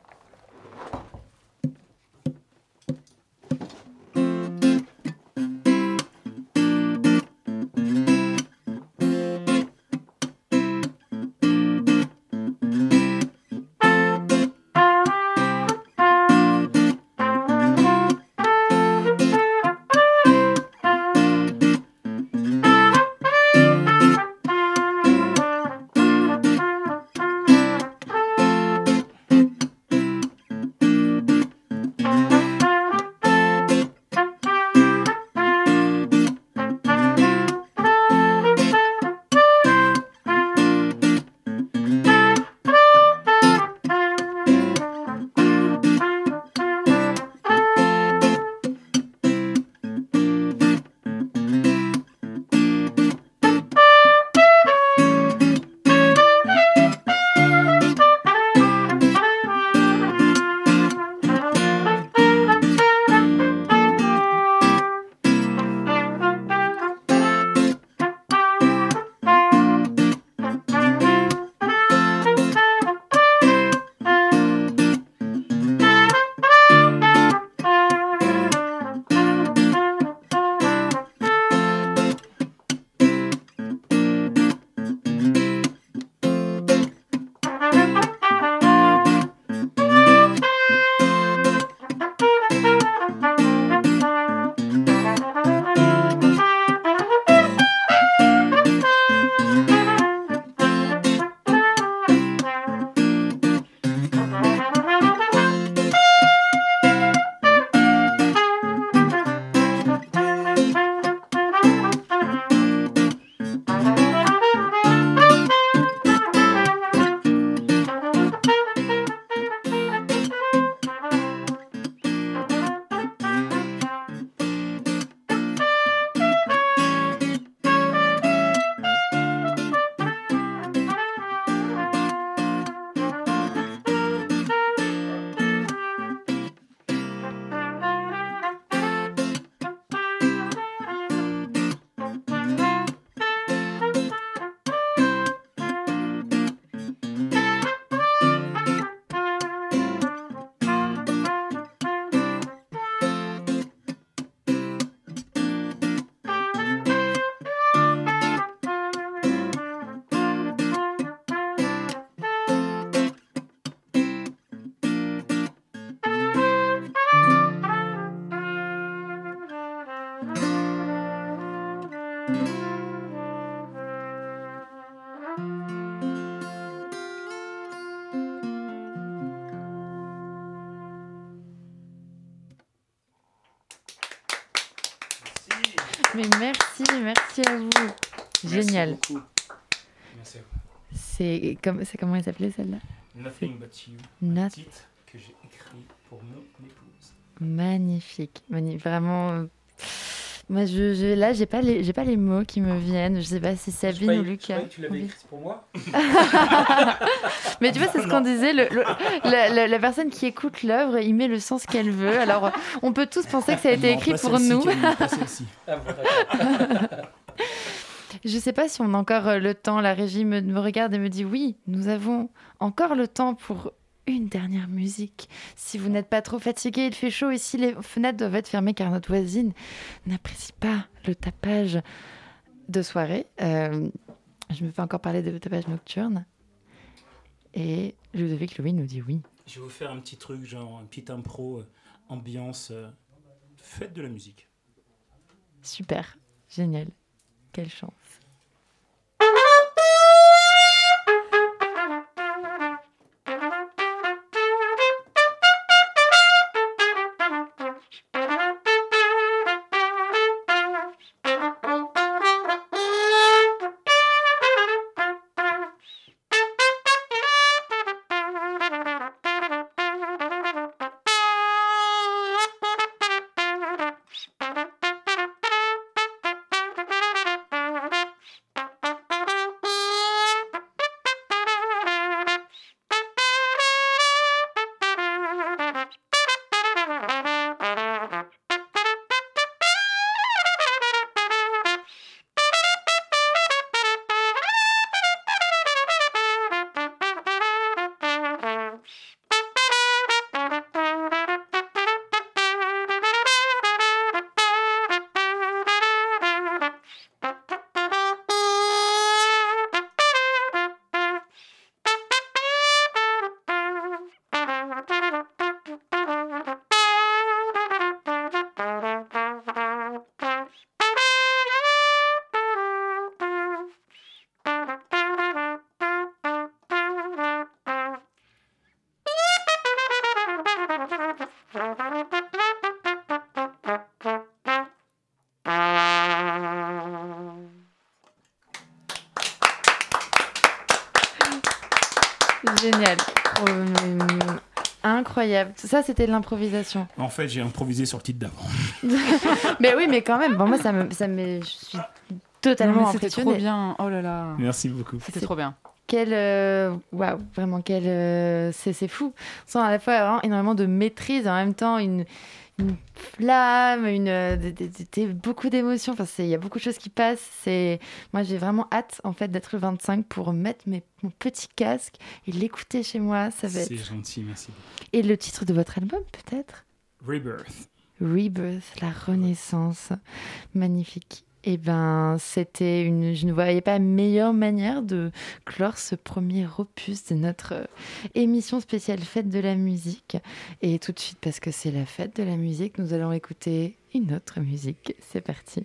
Génial. Merci beaucoup. Merci à vous. C'est comme, c'est comment elle s'appelait celle-là? Nothing But You. Not- Un titre que j'ai écrit pour mon épouse. Magnifique, magnifique. Vraiment. euh, Moi, je, je- là, j'ai pas les, j'ai pas les mots qui me viennent. Je sais pas si Sabine ou Lucas. que tu l'avais écrit pour moi. Mais tu vois, c'est ce qu'on disait. Le, le- la, la- la personne qui écoute l'œuvre, il met le sens qu'elle veut. Alors, on peut tous penser que ça a été Non, écrit pas pour nous. Camille, pas celle-ci. Je sais pas si on a encore euh, le temps. La régie me, me regarde et me dit oui, nous avons encore le temps pour une dernière musique. Si vous n'êtes pas trop fatigué, il fait chaud ici, les fenêtres doivent être fermées car notre voisine n'apprécie pas le tapage de soirée. Euh, je me fais encore parler de tapage nocturne. Et Ludovic Louis nous dit oui. Je vais vous faire un petit truc, genre un petit impro, euh, ambiance, euh, fête de la musique. Super, génial. Quelle chance. Incroyable. Ça, c'était de l'improvisation. En fait, j'ai improvisé sur le titre d'avant. mais oui, mais quand même, bon, moi, ça me, ça me, je suis Non, totalement C'était trop bien. Oh là là. Merci beaucoup. C'était trop bien. Quel, euh, waouh, vraiment, quel, euh, c'est, c'est fou. On sent à la fois vraiment énormément de maîtrise, et en même temps une, une flamme, une, euh, beaucoup d'émotions. Enfin, il y a beaucoup de choses qui passent. C'est, moi, j'ai vraiment hâte, en fait, d'être le 25 pour mettre mes, mon petit casque et l'écouter chez moi. Ça va C'est être. gentil, merci. Et le titre de votre album, peut-être? Rebirth. Rebirth, la renaissance. Magnifique. Eh ben, c'était une. Je ne voyais pas meilleure manière de clore ce premier opus de notre euh, émission spéciale Fête de la musique. Et tout de suite, parce que c'est la fête de la musique, nous allons écouter une autre musique. C'est parti.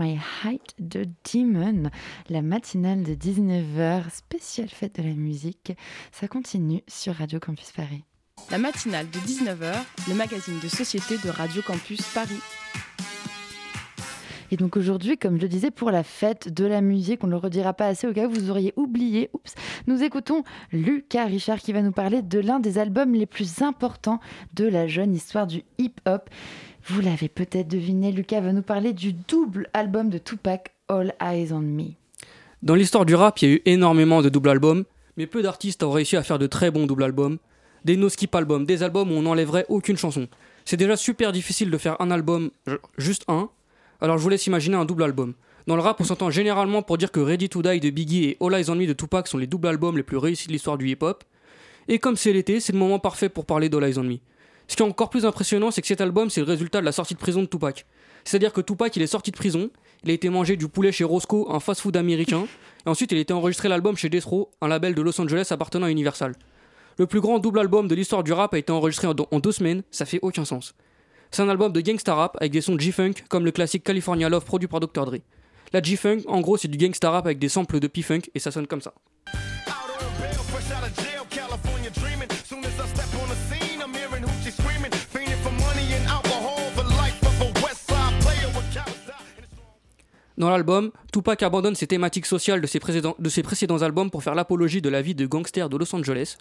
My Height de Demon, la matinale de 19h, spéciale fête de la musique. Ça continue sur Radio Campus Paris. La matinale de 19h, le magazine de société de Radio Campus Paris. Et donc aujourd'hui, comme je le disais, pour la fête de la musique, on ne le redira pas assez au cas où vous auriez oublié, oups, nous écoutons Lucas Richard qui va nous parler de l'un des albums les plus importants de la jeune histoire du hip-hop. Vous l'avez peut-être deviné, Lucas va nous parler du double album de Tupac, All Eyes on Me. Dans l'histoire du rap, il y a eu énormément de doubles albums, mais peu d'artistes ont réussi à faire de très bons doubles albums. Des no-skip albums, des albums où on n'enlèverait aucune chanson. C'est déjà super difficile de faire un album, juste un, alors je vous laisse imaginer un double album. Dans le rap, on s'entend généralement pour dire que Ready to Die de Biggie et All Eyes on Me de Tupac sont les doubles albums les plus réussis de l'histoire du hip-hop. Et comme c'est l'été, c'est le moment parfait pour parler d'All Eyes on Me. Ce qui est encore plus impressionnant, c'est que cet album, c'est le résultat de la sortie de prison de Tupac. C'est-à-dire que Tupac, il est sorti de prison, il a été mangé du poulet chez Roscoe, un fast-food américain, et ensuite il a été enregistré l'album chez Death Row, un label de Los Angeles appartenant à Universal. Le plus grand double album de l'histoire du rap a été enregistré en, en deux semaines, ça fait aucun sens. C'est un album de gangsta rap avec des sons G-Funk comme le classique California Love produit par Dr. Dre. La G-Funk, en gros, c'est du gangsta rap avec des samples de P-Funk et ça sonne comme ça. Dans l'album, Tupac abandonne ses thématiques sociales de ses, de ses précédents albums pour faire l'apologie de la vie de gangsters de Los Angeles,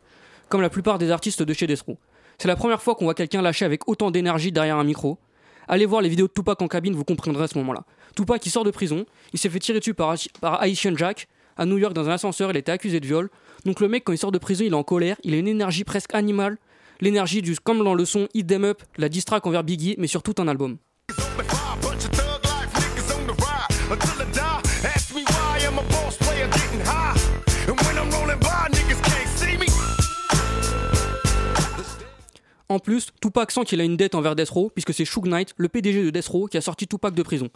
comme la plupart des artistes de chez Death Row. C'est la première fois qu'on voit quelqu'un lâcher avec autant d'énergie derrière un micro. Allez voir les vidéos de Tupac en cabine, vous comprendrez à ce moment-là. Tupac qui sort de prison, il s'est fait tirer dessus par, par Haitian Jack. À New York, dans un ascenseur, il était accusé de viol. Donc le mec, quand il sort de prison, il est en colère, il a une énergie presque animale. L'énergie du, comme dans le son Hit Them Up, la distraque envers Biggie, mais sur tout un album. En plus, Tupac sent qu'il a une dette envers Death Row, puisque c'est Suge Knight, le PDG de Death Row, qui a sorti Tupac de prison.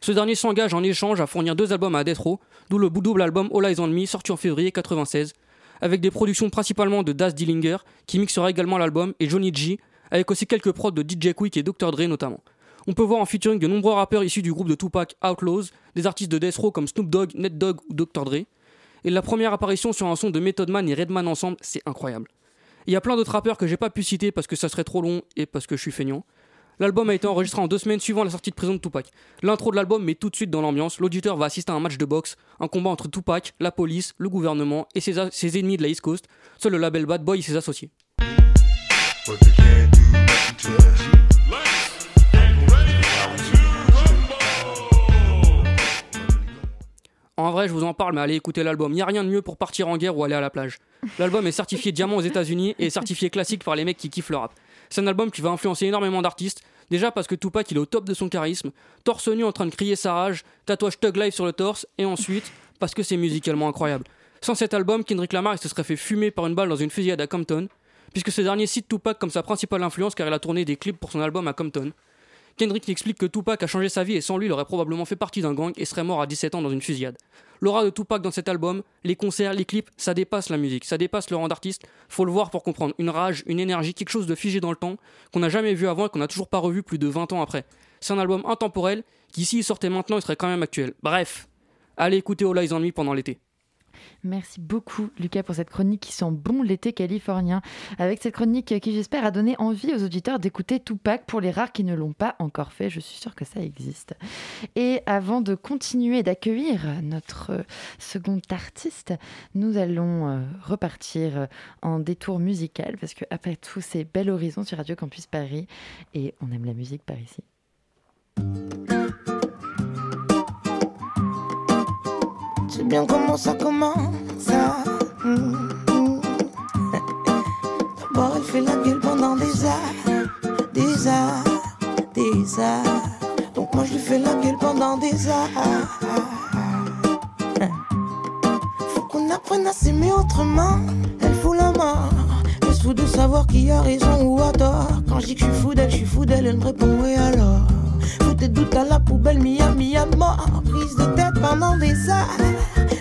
Ce dernier s'engage en échange à fournir deux albums à Death Row, d'où le double album All Eyes on Me, sorti en février 96, avec des productions principalement de Das Dillinger, qui mixera également l'album, et Johnny G, avec aussi quelques prods de DJ Quick et Dr. Dre notamment. On peut voir en featuring de nombreux rappeurs issus du groupe de Tupac Outlaws, des artistes de Death Row comme Snoop Dogg, Ned Dogg ou Dr. Dre. Et la première apparition sur un son de Method Man et Redman ensemble, c'est incroyable. Il y a plein d'autres rappeurs que j'ai pas pu citer parce que ça serait trop long et parce que je suis feignant. L'album a été enregistré en deux semaines suivant la sortie de prison de Tupac. L'intro de l'album met tout de suite dans l'ambiance. L'auditeur va assister à un match de boxe, un combat entre Tupac, la police, le gouvernement et ses, ses ennemis de la East Coast, seul le label Bad Boy et ses associés. En vrai, je vous en parle, mais allez écouter l'album. Il n'y a rien de mieux pour partir en guerre ou aller à la plage. L'album est certifié diamant aux États-Unis et certifié classique par les mecs qui kiffent le rap. C'est un album qui va influencer énormément d'artistes. Déjà parce que Tupac il est au top de son charisme, torse nu en train de crier sa rage, tatouage Tug Life sur le torse, et ensuite parce que c'est musicalement incroyable. Sans cet album, Kendrick Lamar se serait fait fumer par une balle dans une fusillade à Compton, puisque ce dernier cite Tupac comme sa principale influence car il a tourné des clips pour son album à Compton. Kendrick explique que Tupac a changé sa vie et sans lui, il aurait probablement fait partie d'un gang et serait mort à 17 ans dans une fusillade. L'aura de Tupac dans cet album, les concerts, les clips, ça dépasse la musique, ça dépasse le rang d'artiste. Faut le voir pour comprendre. Une rage, une énergie, quelque chose de figé dans le temps, qu'on n'a jamais vu avant et qu'on n'a toujours pas revu plus de 20 ans après. C'est un album intemporel qui, s'il sortait maintenant, il serait quand même actuel. Bref, allez écouter All Eyes on Me pendant l'été. Merci beaucoup Lucas pour cette chronique qui sent bon l'été californien. Avec cette chronique qui j'espère a donné envie aux auditeurs d'écouter Tupac pour les rares qui ne l'ont pas encore fait. Je suis sûre que ça existe. Et avant de continuer d'accueillir notre second artiste, nous allons euh, repartir en détour musical parce que après tout c'est Bel Horizon sur Radio Campus Paris et on aime la musique par ici. C'est bien comment ça commence. Hein. D'abord, elle fait la gueule pendant des heures, des heures, des heures. Donc, moi, je lui fais la gueule pendant des heures. Faut qu'on apprenne à s'aimer autrement. Elle fout la mort. Je suis fou de savoir qui a raison ou a tort. Quand je dis que je suis fou d'elle, je suis fou d'elle, elle me répond oui alors. Faut tes doutes à la poubelle, Miami à mort. Prise de tête pendant des heures,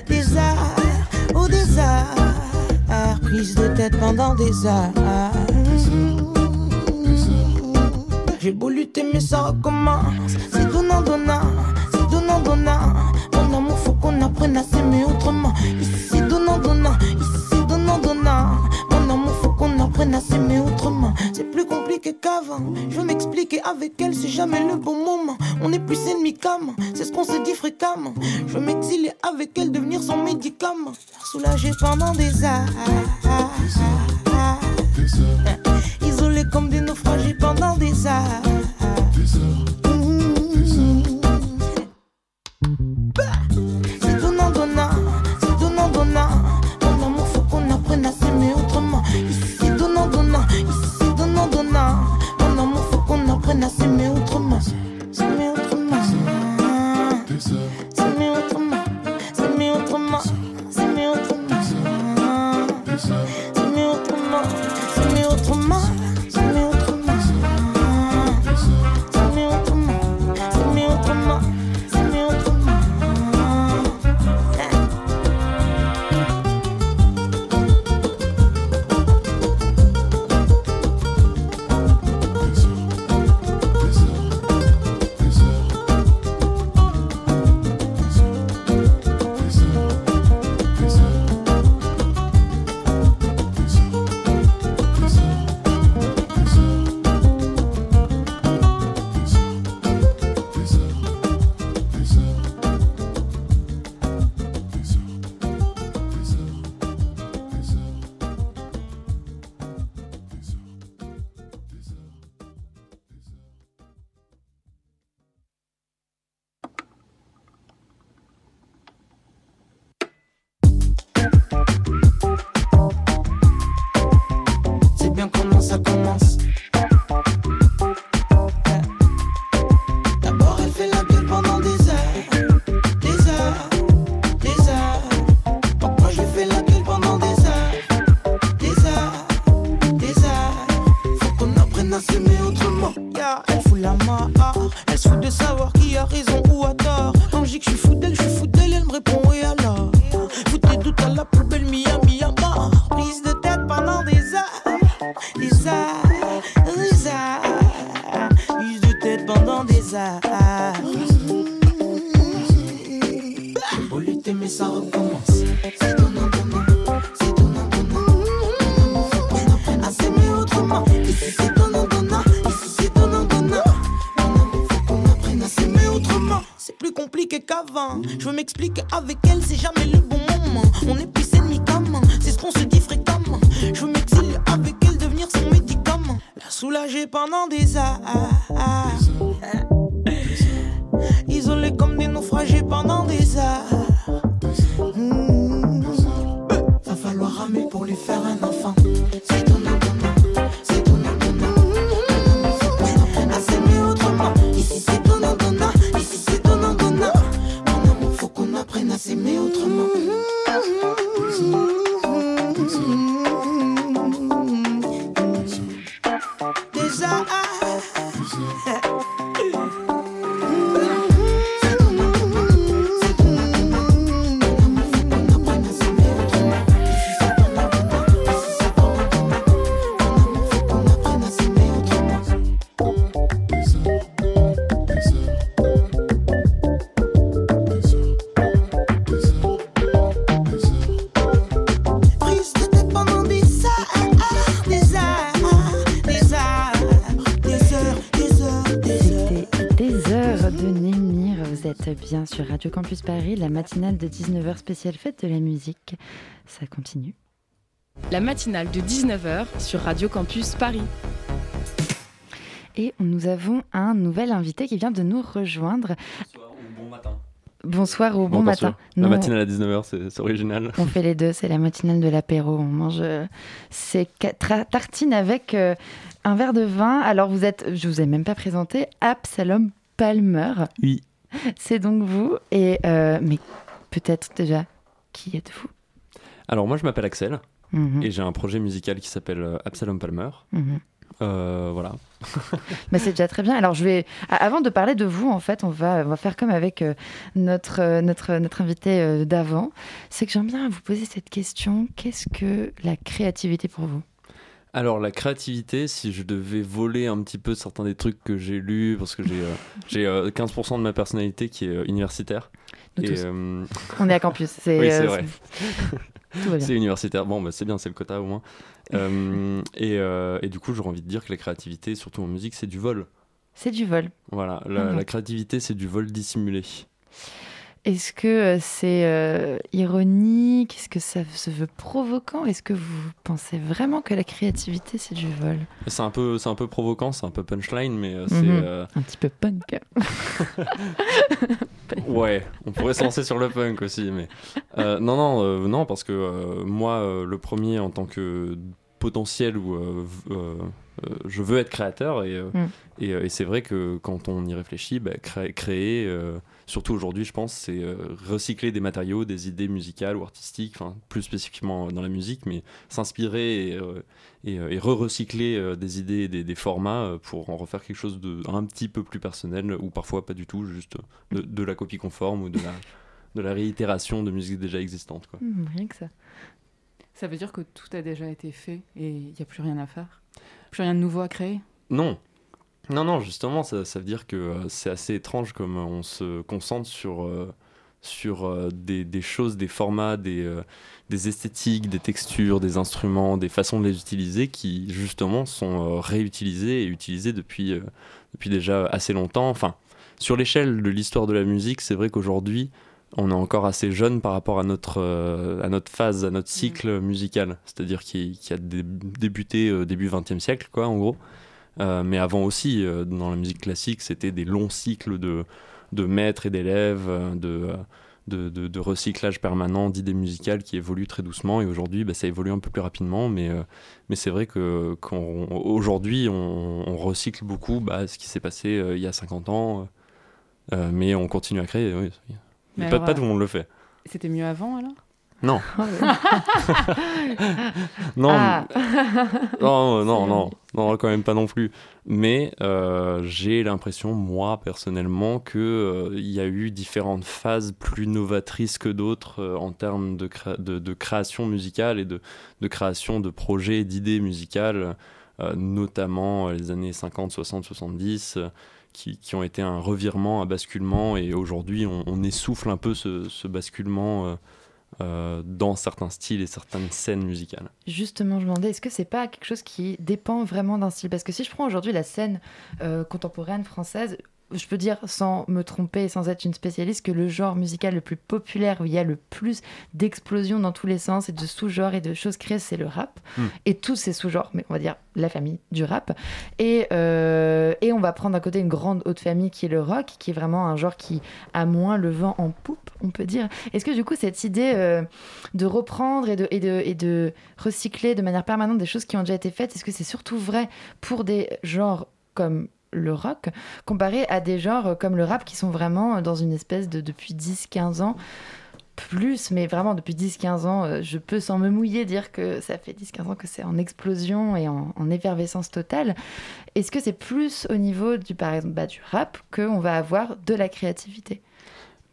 des heures, ou des heures. Prise de tête pendant des heures. J'ai beau lutter lutte, mais ça recommence. C'est donnant, donnant, c'est donnant, donnant. Mon amour, faut qu'on apprenne à s'aimer autrement. Ici, c'est donnant, donnant, ici, faut qu'on apprenne à s'aimer autrement. C'est plus compliqué qu'avant. Je veux m'expliquer avec elle, c'est jamais le bon moment. On est plus ennemis qu'âme, c'est ce qu'on se dit fréquemment. Je veux m'exiler avec elle, devenir son médicament. Soulager pendant des heures. Isolé comme des naufragés pendant des heures. Bien sur Radio Campus Paris, la matinale de 19h spéciale fête de la musique. Ça continue. La matinale de 19h sur Radio Campus Paris. Et nous avons un nouvel invité qui vient de nous rejoindre. Bon matin. Bonsoir ou bon, matin. La matinale à 19h, c'est c'est original. On fait les deux, c'est la matinale de l'apéro. On mange euh, ces tartines avec euh, un verre de vin. Alors vous êtes, je vous ai même pas présenté, Absalom Palmer. Oui. C'est donc vous. Et euh, mais peut-être déjà, qui êtes-vous? Alors moi je m'appelle Axel Mhm, et j'ai un projet musical qui s'appelle euh, Absalom Palmer. mhm. Euh, voilà. Bah, c'est déjà très bien. Alors, je vais, avant de parler de vous, en fait, on va, on va faire comme avec notre, notre, notre invité d'avant. C'est que j'aime bien vous poser cette question. Qu'est-ce que la créativité pour vous? Alors la créativité, si je devais voler un petit peu certains des trucs que j'ai lus, parce que j'ai euh, j'ai euh, 15% de ma personnalité qui est euh, universitaire. Et, euh, On est à campus. C'est oui, vrai. C'est universitaire. Bon, bah, c'est bien, c'est le quota au moins. Et, et du coup, j'aurais envie de dire que la créativité, surtout en musique, c'est du vol. C'est du vol. Voilà, la, Mhm. la créativité, c'est du vol dissimulé. Est-ce que euh, c'est euh, ironique? Est-ce que ça se veut provoquant? Est-ce que vous pensez vraiment que la créativité, c'est du vol? C'est un peu, c'est un peu provoquant, c'est un peu punchline, mais euh, c'est. Mhm. euh, Un petit peu punk. Ouais, on pourrait se lancer sur le punk aussi, mais non, non, non, parce que moi, le premier en tant que potentiel euh, euh, je veux être créateur et, euh, Mm. et, euh, et c'est vrai que quand on y réfléchit, bah, cré- créer, surtout aujourd'hui, je pense, c'est euh, recycler des matériaux, des idées musicales ou artistiques, enfin plus spécifiquement dans la musique, mais s'inspirer et, euh, et, euh, et re-recycler des idées et des, des formats pour en refaire quelque chose de un petit peu plus personnel ou parfois pas du tout, juste de, de la copie conforme ou de la, de la réitération de musique déjà existante. Quoi. Hmm, rien que ça. Ça veut dire que tout a déjà été fait et il n'y a plus rien à faire? Plus rien de nouveau à créer? Non. Non, non, justement, ça, ça veut dire que euh, c'est assez étrange comme euh, on se concentre sur, euh, sur des, des choses, des formats, des, des esthétiques, des textures, des instruments, des façons de les utiliser qui, justement, sont réutilisés et utilisés depuis, depuis déjà assez longtemps. Enfin, sur l'échelle de l'histoire de la musique, c'est vrai qu'aujourd'hui, on est encore assez jeune par rapport à notre, euh, à notre phase, à notre cycle musical. C'est-à-dire qui, qui a dé- débuté euh, début 20e siècle, quoi, en gros. Euh, mais avant aussi, euh, dans la musique classique, c'était des longs cycles de, de maîtres et d'élèves, euh, de, de, de- de recyclage permanent d'idées musicales qui évoluent très doucement. Et aujourd'hui, bah, ça évolue un peu plus rapidement. Mais, euh, mais c'est vrai qu'aujourd'hui, on, on recycle beaucoup bah, ce qui s'est passé il y a 50 ans. mais on continue à créer. Oui. Mais pas, alors, pas tout le monde le fait. C'était mieux avant alors? Non. Non, Ah. non, non, C'est non, non, quand même pas non plus. Mais euh, j'ai l'impression, moi, personnellement, qu'il y a eu différentes phases plus novatrices que d'autres euh, en termes de, créa- de, de création musicale et de, de création de projets, d'idées musicales, euh, notamment euh, les années 50, 60, 70. euh, qui, qui ont été un revirement, un basculement, et aujourd'hui on, on essouffle un peu ce, ce basculement euh, dans certains styles et certaines scènes musicales. Justement, je me demandais, est-ce que c'est pas quelque chose qui dépend vraiment d'un style? Parce que si je prends aujourd'hui la scène euh, contemporaine française, je peux dire sans me tromper et sans être une spécialiste que le genre musical le plus populaire où il y a le plus d'explosions dans tous les sens et de sous-genres et de choses créées, c'est le rap. Hmm. Et tous ces sous-genres, mais on va dire la famille du rap. Et, euh, et on va prendre d'un côté une grande haute famille qui est le rock, qui est vraiment un genre qui a moins le vent en poupe, on peut dire. Est-ce que du coup, cette idée euh, de reprendre et de, et, de, et de recycler de manière permanente des choses qui ont déjà été faites, est-ce que c'est surtout vrai pour des genres comme le rock, comparé à des genres comme le rap qui sont vraiment dans une espèce de depuis 10-15 ans plus, mais vraiment depuis 10-15 ans, euh, je peux sans me mouiller dire que ça fait 10-15 ans que c'est en explosion et en, en effervescence totale. Est-ce que c'est plus au niveau du, par exemple, bah, du rap qu'on va avoir de la créativité?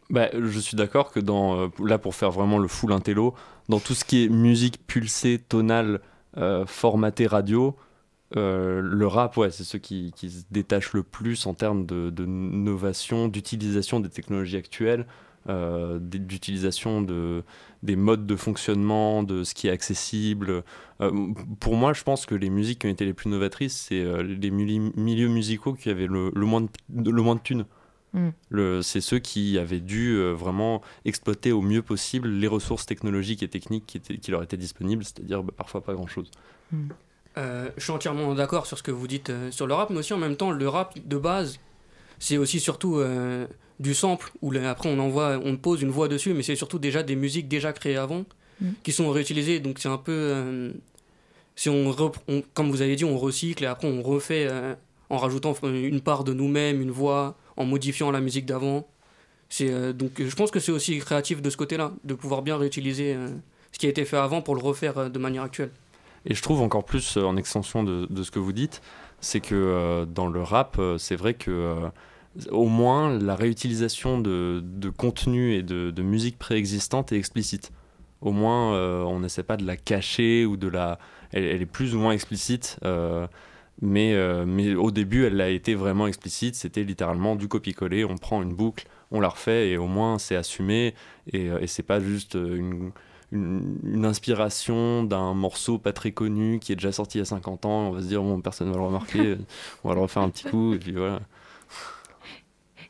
Bah, je suis d'accord que dans, euh, là, pour faire vraiment le full intello, dans tout ce qui est musique pulsée, tonale, euh, formatée radio, euh, le rap, ouais, c'est ceux qui, qui se détachent le plus en termes de, de novation, d'utilisation des technologies actuelles, euh, d'utilisation de, des modes de fonctionnement, de ce qui est accessible. Euh, pour moi, je pense que les musiques qui ont été les plus novatrices, c'est les mili- milieux musicaux qui avaient le, le moins, de, le moins de thunes. Mm. C'est ceux qui avaient dû vraiment exploiter au mieux possible les ressources technologiques et techniques qui, étaient, qui leur étaient disponibles, c'est-à-dire bah, parfois pas grand-chose. Euh, je suis entièrement d'accord sur ce que vous dites euh, sur le rap, mais aussi en même temps, le rap de base, c'est aussi surtout euh, du sample, où là, après on envoie, on pose une voix dessus, mais c'est surtout déjà des musiques déjà créées avant, Mm. qui sont réutilisées, donc c'est un peu... si on, rep- on- comme vous avez dit, on recycle et après on refait en rajoutant une part de nous-mêmes, une voix, en modifiant la musique d'avant. C'est donc je pense que c'est aussi créatif de ce côté-là, de pouvoir bien réutiliser ce qui a été fait avant pour le refaire de manière actuelle. Et je trouve encore plus euh, en extension de, ce que vous dites, c'est que euh, dans le rap, euh, c'est vrai que au moins la réutilisation de, contenu et de, musique préexistante est explicite. Au moins, euh, on n'essaie pas de la cacher ou de la elle, est plus ou moins explicite. mais, mais au début, elle a été vraiment explicite. C'était littéralement du copier-coller. On prend une boucle, on la refait et au moins c'est assumé. Et, et c'est pas juste une, une, une inspiration d'un morceau pas très connu qui est déjà sorti il y a 50 ans. On va se dire, bon, personne va le remarquer. on va le refaire un petit coup. Et puis voilà.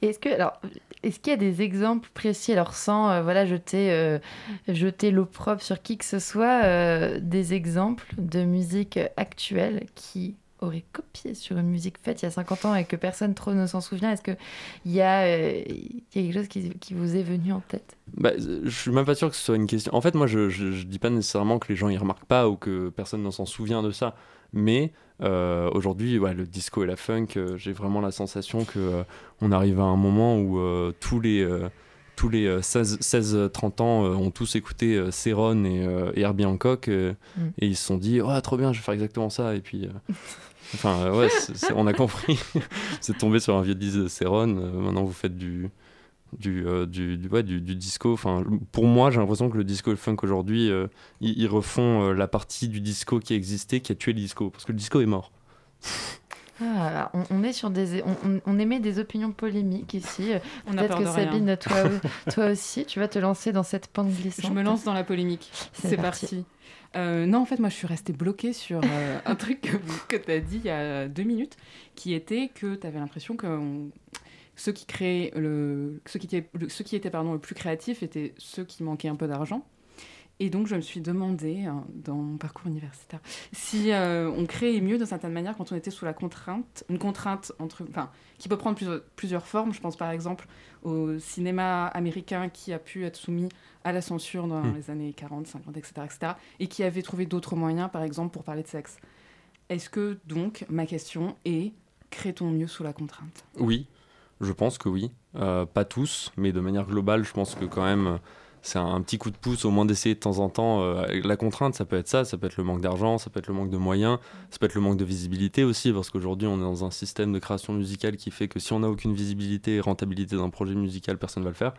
Est-ce que alors est-ce qu'il y a des exemples précis? Alors sans euh, voilà jeter euh, jeter l'opprobre sur qui que ce soit euh, des exemples de musique actuelle qui aurait copié sur une musique faite il y a 50 ans et que personne trop ne s'en souvient Est-ce que il y a euh, y a quelque chose qui, qui vous est venu en tête? Bah, je suis même pas sûr que ce soit une question. En fait, moi, je, je, je dis pas nécessairement que les gens y remarquent pas ou que personne ne s'en souvient de ça. Mais euh, aujourd'hui, ouais, le disco et la funk, euh, j'ai vraiment la sensation que on arrive à un moment où tous les tous les euh, 16-30 ans euh, ont tous écouté euh, Céron et, euh, et Herbie Hancock Mm. et ils se sont dit oh trop bien je vais faire exactement ça et puis enfin euh, ouais c'est- c'est- on a compris c'est tombé sur un vieux disque de Céron euh, maintenant vous faites du du, euh, du, du, ouais, du, du disco. Enfin, pour moi, j'ai l'impression que le disco et le funk aujourd'hui, euh, ils, ils refont euh, la partie du disco qui existait, qui a tué le disco. Parce que le disco est mort. Ah, on, on est sur des on, on- émet des opinions polémiques ici. On Peut-être que. Sabine, toi, toi aussi, tu vas te lancer dans cette pente glissante. Je me lance dans la polémique. C'est C'est parti. parti. Euh, non, en fait, moi, je suis restée bloquée sur euh, un truc que, tu as dit il y a deux minutes, qui était que tu avais l'impression que ceux qui créaient étaient pardon, le plus créatifs étaient ceux qui manquaient un peu d'argent. Et donc, je me suis demandé, hein, dans mon parcours universitaire, si euh, on créait mieux d'une certaine manière quand on était sous la contrainte, une contrainte entre, enfin, qui peut prendre plusieurs, plusieurs formes. Je pense par exemple au cinéma américain qui a pu être soumis à la censure dans Hmm. les années 40, 50, etc., etc., et qui avait trouvé d'autres moyens, par exemple, pour parler de sexe. Est-ce que, donc, ma question est, crée-t-on mieux sous la contrainte? Oui, je pense que oui. Euh, pas tous, mais de manière globale, je pense que quand même, euh, c'est un, petit coup de pouce, au moins d'essayer de temps en temps. euh, la contrainte, ça peut être ça, ça peut être le manque d'argent, ça peut être le manque de moyens, ça peut être le manque de visibilité aussi, parce qu'aujourd'hui, on est dans un système de création musicale qui fait que si on n'a aucune visibilité et rentabilité d'un projet musical, personne ne va le faire.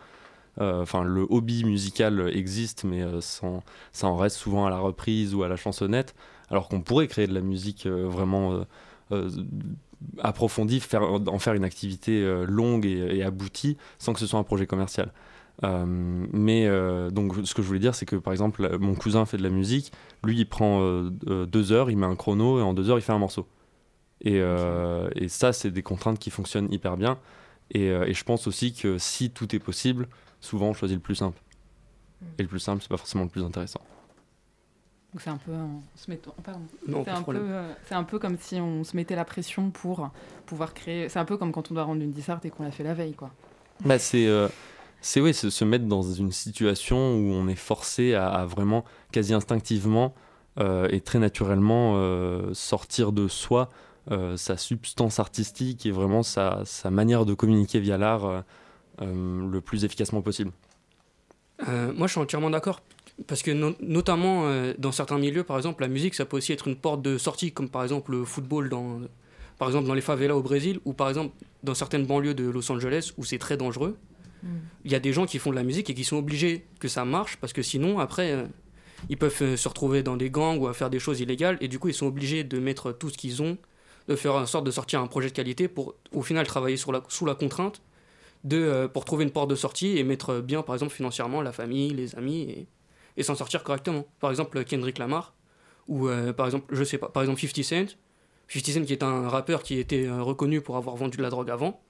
Euh, Enfin, le hobby musical existe, mais euh, sans- ça en reste souvent à la reprise ou à la chansonnette, alors qu'on pourrait créer de la musique vraiment approfondie, faire, en faire une activité longue et aboutie, sans que ce soit un projet commercial. Euh, mais euh, donc, ce que je voulais dire, c'est que par exemple, mon cousin fait de la musique, lui, il prend euh, euh, deux heures, il met un chrono et en deux heures, il fait un morceau. Et, euh, et ça, c'est des contraintes qui fonctionnent hyper bien. Et, euh, et je pense aussi que si tout est possible, souvent on choisit le plus simple. Et le plus simple, c'est pas forcément le plus intéressant. Donc c'est un peu, en se mettant, pardon. Non, c'est un euh, c'est un peu comme si on se mettait la pression pour pouvoir créer. C'est un peu comme quand on doit rendre une disserte et qu'on l'a fait la veille, quoi. Bah, c'est euh, c'est ouais, se, mettre dans une situation où on est forcé à, vraiment quasi instinctivement euh, et très naturellement euh, sortir de soi euh, sa substance artistique et vraiment sa, manière de communiquer via l'art le plus efficacement possible. Moi, je suis entièrement d'accord. Parce que no- notamment dans certains milieux, par exemple, la musique, ça peut aussi être une porte de sortie, comme par exemple le football dans, par exemple, dans les favelas au Brésil, ou par exemple dans certaines banlieues de Los Angeles, où c'est très dangereux. Il y a des gens qui font de la musique et qui sont obligés que ça marche, parce que sinon, après, euh, ils peuvent euh, se retrouver dans des gangs ou à faire des choses illégales, et du coup, ils sont obligés de mettre tout ce qu'ils ont, de faire en sorte de sortir un projet de qualité pour, au final, travailler sous la contrainte euh, pour trouver une porte de sortie et mettre bien, par exemple, financièrement la famille, les amis et, s'en sortir correctement. Par exemple, Kendrick Lamar, ou par exemple, je sais pas, par exemple 50 Cent. 50 Cent qui est un rappeur qui était reconnu pour avoir vendu de la drogue avant.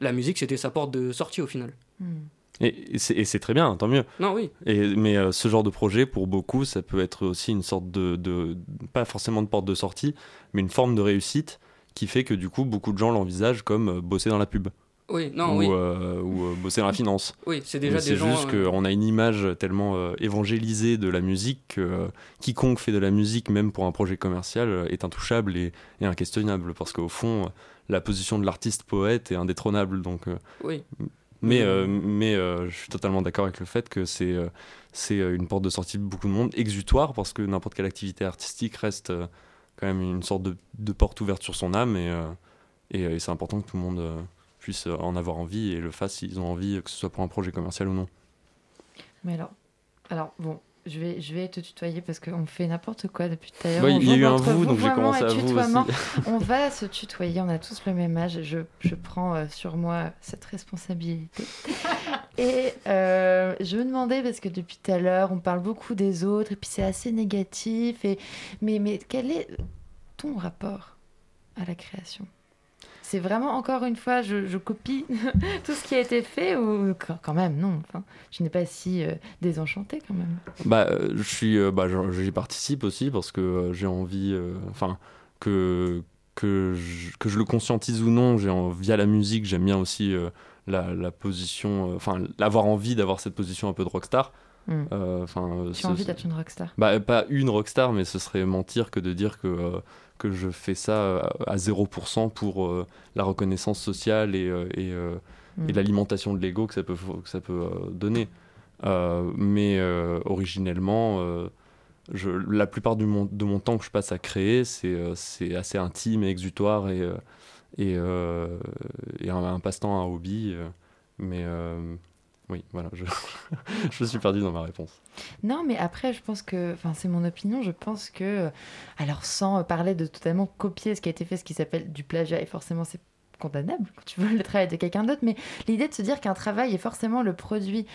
La musique, c'était sa porte de sortie au final. Hmm. Et, et c'est c'est très bien, tant mieux. Non, oui. Et, mais euh, ce genre de projet, pour beaucoup, ça peut être aussi une sorte de, de- Pas forcément de porte de sortie, mais une forme de réussite qui fait que du coup, beaucoup de gens l'envisagent comme euh, bosser dans la pub. Oui, non, ou oui. euh, ou, bosser dans la finance. Oui, c'est déjà Mais des C'est gens. juste euh, qu'on a une image tellement évangélisée de la musique que quiconque fait de la musique, même pour un projet commercial, est intouchable et, et inquestionnable. Parce qu'au fond, la position de l'artiste poète est indétrônable. Donc, euh, Oui. Mais euh, mais euh, je suis totalement d'accord avec le fait que c'est euh, une porte de sortie de beaucoup de monde, exutoire, parce que n'importe quelle activité artistique reste quand même une sorte de, porte ouverte sur son âme. Et, et, et c'est important que tout le monde puisse en avoir envie et le fasse s'ils ont envie, que ce soit pour un projet commercial ou non. Mais alors, alors bon, je vais, je vais te tutoyer parce qu'on fait n'importe quoi depuis tout à l'heure. On il y a eu un entre vous, donc j'ai commencé à vous tutoiement. aussi. on va se tutoyer, on a tous le même âge. Je, je prends euh, sur moi cette responsabilité. et euh, je me demandais, parce que depuis tout à l'heure, on parle beaucoup des autres, et puis c'est assez négatif. Et... Mais, mais quel est ton rapport à la création? C'est vraiment, encore une fois, je, copie tout ce qui a été fait ou quand même, non. Enfin, je n'ai pas si euh, désenchanté quand même. Bah, euh, je suis, euh, bah, j'y participe aussi parce que euh, j'ai envie, euh, enfin, que que je, que je le conscientise ou non, j'ai via la musique, j'aime bien aussi euh, la, position, euh, enfin, avoir envie d'avoir cette position un peu de rockstar. Mm. Euh, Enfin, euh, Tu ce- as envie d'être une rockstar. bah, pas une rockstar, mais ce serait mentir que de dire que, euh, que je fais ça euh, à 0% pour euh, la reconnaissance sociale et, euh, et, euh, Mm. et l'alimentation de l'ego que ça peut, que ça peut euh, donner. Euh, mais euh, originellement, euh, je, la plupart du mon- de mon temps que je passe à créer, c'est euh, c'est assez intime et exutoire et, euh, et, euh, et un, un passe-temps, un hobby. euh, mais euh, oui, voilà, je, je suis perdu dans ma réponse. Non, mais après, je pense que, enfin, c'est mon opinion, je pense que, alors sans parler de totalement copier ce qui a été fait, ce qui s'appelle du plagiat, et forcément c'est condamnable quand tu veux le travail de quelqu'un d'autre, mais l'idée de se dire qu'un travail est forcément le produit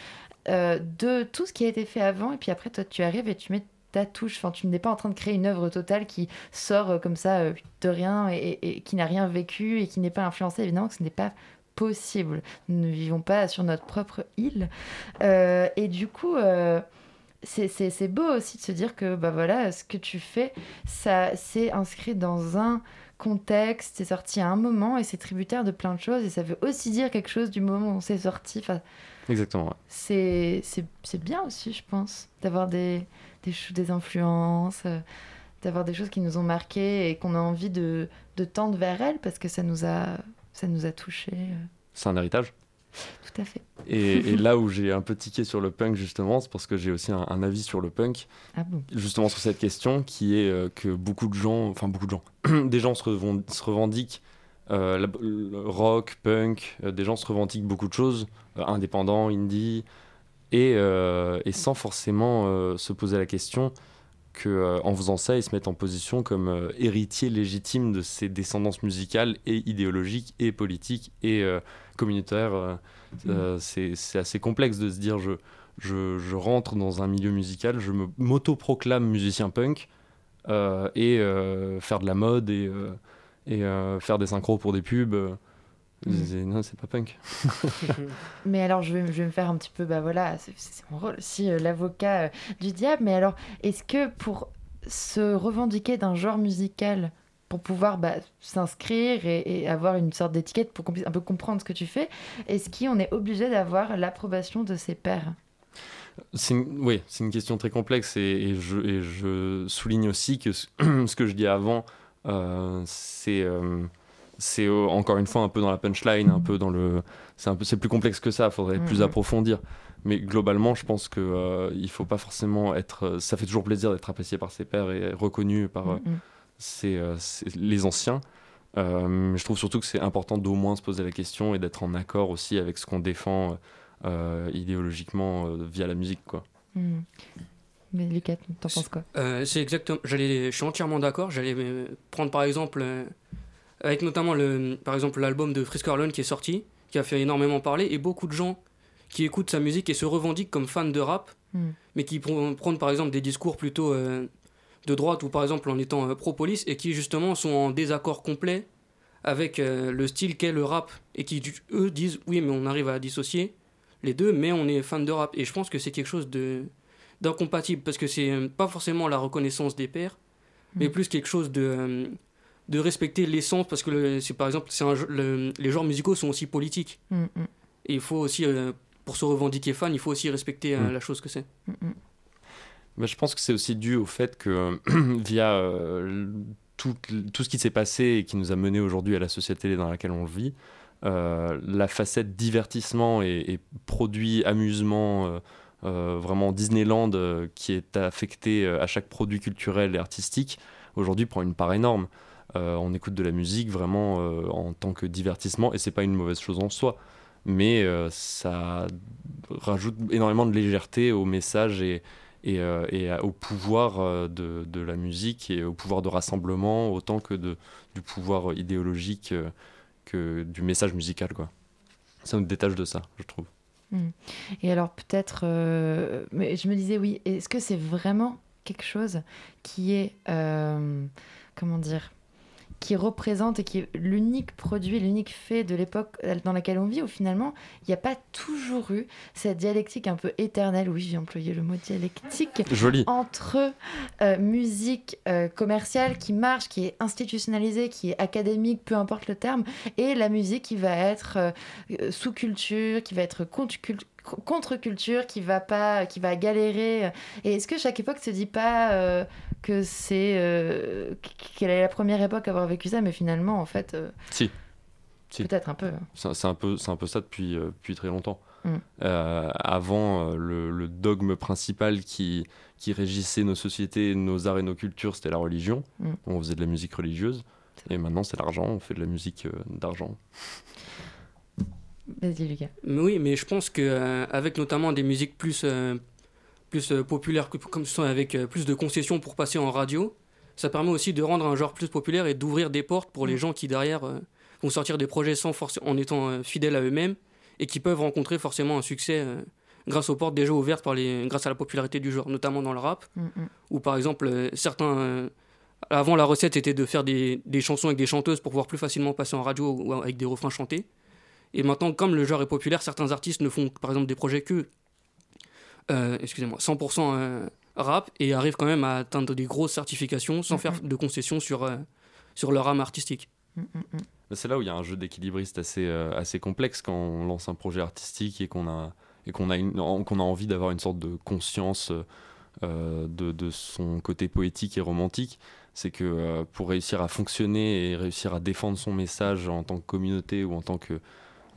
euh, de tout ce qui a été fait avant, et puis après, toi, tu arrives et tu mets ta touche, enfin, tu n'es pas en train de créer une œuvre totale qui sort euh, comme ça euh, de rien et, et- et qui n'a rien vécu et qui n'est pas influencée, évidemment que ce n'est pas possible. Nous ne vivons pas sur notre propre île. Euh, et du coup, euh, c'est- c'est c'est beau aussi de se dire que bah voilà, ce que tu fais, ça c'est inscrit dans un contexte, c'est sorti à un moment et c'est tributaire de plein de choses et ça veut aussi dire quelque chose du moment où c'est sorti. Enfin, Exactement. ouais. c'est bien aussi, je pense, d'avoir des, des, des influences, euh, d'avoir des choses qui nous ont marquées et qu'on a envie de, de tendre vers elles parce que ça nous a, ça nous a touchés. euh, C'est un héritage. tout à fait. Et, et là où j'ai un peu tiqué sur le punk, justement, c'est parce que j'ai aussi un, un avis sur le punk, Ah bon? Justement sur cette question, qui est euh, que beaucoup de gens, enfin beaucoup de gens, des gens se, revend- se revendiquent euh, la- le rock, punk, euh, des gens se revendiquent beaucoup de choses, euh, indépendants, indie, et, et sans forcément se poser la question que euh, en faisant ça, ils se mettent en position comme euh, héritiers légitimes de ces descendances musicales et idéologiques et politiques et euh, communautaires. euh, c'est assez complexe de se dire je, je, je rentre dans un milieu musical, je me- m'auto-proclame musicien punk euh, et euh, faire de la mode et, euh, et faire des synchros pour des pubs. Euh, Mm. c'est- Non, c'est pas punk. Mais alors, je vais, je vais me faire un petit peu, bah voilà, c'est mon rôle aussi, euh, l'avocat euh, du diable. Mais alors, est-ce que pour se revendiquer d'un genre musical, pour pouvoir bah, s'inscrire et, et avoir une sorte d'étiquette pour qu'on puisse un peu comprendre ce que tu fais, est-ce qu'on est obligé d'avoir l'approbation de ses pairs? Une, oui, c'est une question très complexe et, et je, et je souligne aussi que ce, que je dis avant, euh, c'est c'est euh, encore une fois un peu dans la punchline, un peu dans le, c'est un peu, c'est plus complexe que ça. Faudrait plus Mhm. approfondir. Mais globalement, je pense que euh, il faut pas forcément être. euh, Ça fait toujours plaisir d'être apprécié par ses pairs et reconnu par euh, ses, ses- les anciens. Euh, mais je trouve surtout que c'est important d'au moins se poser la question et d'être en accord aussi avec ce qu'on défend euh, idéologiquement euh, via la musique, quoi. Mais Lucas, t'en penses quoi? Euh, c'est exactement. J'allais, je suis entièrement d'accord. J'allais prendre par exemple, euh, avec notamment le, par exemple l'album de Frisk Orleans qui est sorti, qui a fait énormément parler, et beaucoup de gens qui écoutent sa musique et se revendiquent comme fans de rap, Hmm. mais qui prennent par exemple des discours plutôt euh, de droite ou par exemple en étant euh, pro-police et qui justement sont en désaccord complet avec euh, le style qu'est le rap et qui eux disent oui mais on arrive à dissocier les deux mais on est fan de rap et je pense que c'est quelque chose de d'incompatible parce que c'est pas forcément la reconnaissance des pairs mais Mm. plus quelque chose de de respecter l'essence parce que le- c'est par exemple c'est un jeu- le- les genres musicaux sont aussi politiques Hmm, hmm, et il faut aussi euh, pour se revendiquer fan il faut aussi respecter euh, Mm. la chose que c'est hmm. Je pense que c'est aussi dû au fait que via euh, tout, tout ce qui s'est passé et qui nous a mené aujourd'hui à la société dans laquelle on vit, euh, la facette divertissement et, et produit amusement, euh, euh, vraiment Disneyland euh, qui est affecté euh, à chaque produit culturel et artistique, aujourd'hui prend une part énorme. Euh, on écoute de la musique vraiment euh, en tant que divertissement et c'est pas une mauvaise chose en soi. Mais euh, ça rajoute énormément de légèreté au message et, au pouvoir de, la musique et au pouvoir de rassemblement autant que du pouvoir idéologique que du message musical. Quoi. Ça nous détache de ça, je trouve. Et alors peut-être, mais je me disais oui, est-ce que c'est vraiment quelque chose qui est, comment dire, qui représente et qui est l'unique produit, l'unique fait de l'époque dans laquelle on vit, où finalement il n'y a pas toujours eu cette dialectique un peu éternelle, oui j'ai employé le mot dialectique, Joli. entre euh, musique euh, commerciale qui marche, qui est institutionnalisée, qui est académique, peu importe le terme, et la musique qui va être euh, euh, sous-culture, qui va être contre-cul- contre-culture, qui va pas, qui va galérer. Et est-ce que chaque époque se dit pas euh, que c'est euh, qu'elle est la première époque à avoir vécu ça, mais finalement en fait euh, Si. Si. peut-être un peu. C'est un, peu- c'est un peu ça depuis, euh, depuis très longtemps. Mm. Euh, avant, euh, le, le dogme principal qui, qui régissait nos sociétés, nos arts et nos cultures, c'était la religion. Mm. On faisait de la musique religieuse. Et maintenant, c'est l'argent, on fait de la musique euh, d'argent. Vas-y Lucas. Mais oui, mais je pense que euh, avec notamment des musiques plus, euh, plus euh, populaires, que- comme sont avec euh, plus de concessions pour passer en radio, ça permet aussi de rendre un genre plus populaire et d'ouvrir des portes pour les gens qui derrière euh, vont sortir des projets sans force, en étant fidèles à eux-mêmes et qui peuvent rencontrer forcément un succès grâce aux portes déjà ouvertes par les, grâce à la popularité du genre, notamment dans le rap, Mm, mm. où par exemple euh, certains euh, avant la recette était de faire des, des chansons avec des chanteuses pour pouvoir plus facilement passer en radio ou avec des refrains chantés. Et maintenant, comme le genre est populaire, certains artistes ne font par exemple des projets que, euh, excusez-moi, 100% euh, rap et arrivent quand même à atteindre des grosses certifications sans Mhm. faire de concessions sur, euh, sur leur âme artistique. Mm, mm, mm. C'est là où il y a un jeu d'équilibriste assez, euh, assez complexe quand on lance un projet artistique et qu'on a, et qu'on a, qu'on a envie d'avoir une sorte de conscience euh, de, de son côté poétique et romantique. C'est que euh, pour réussir à fonctionner et réussir à défendre son message en tant que communauté ou en tant que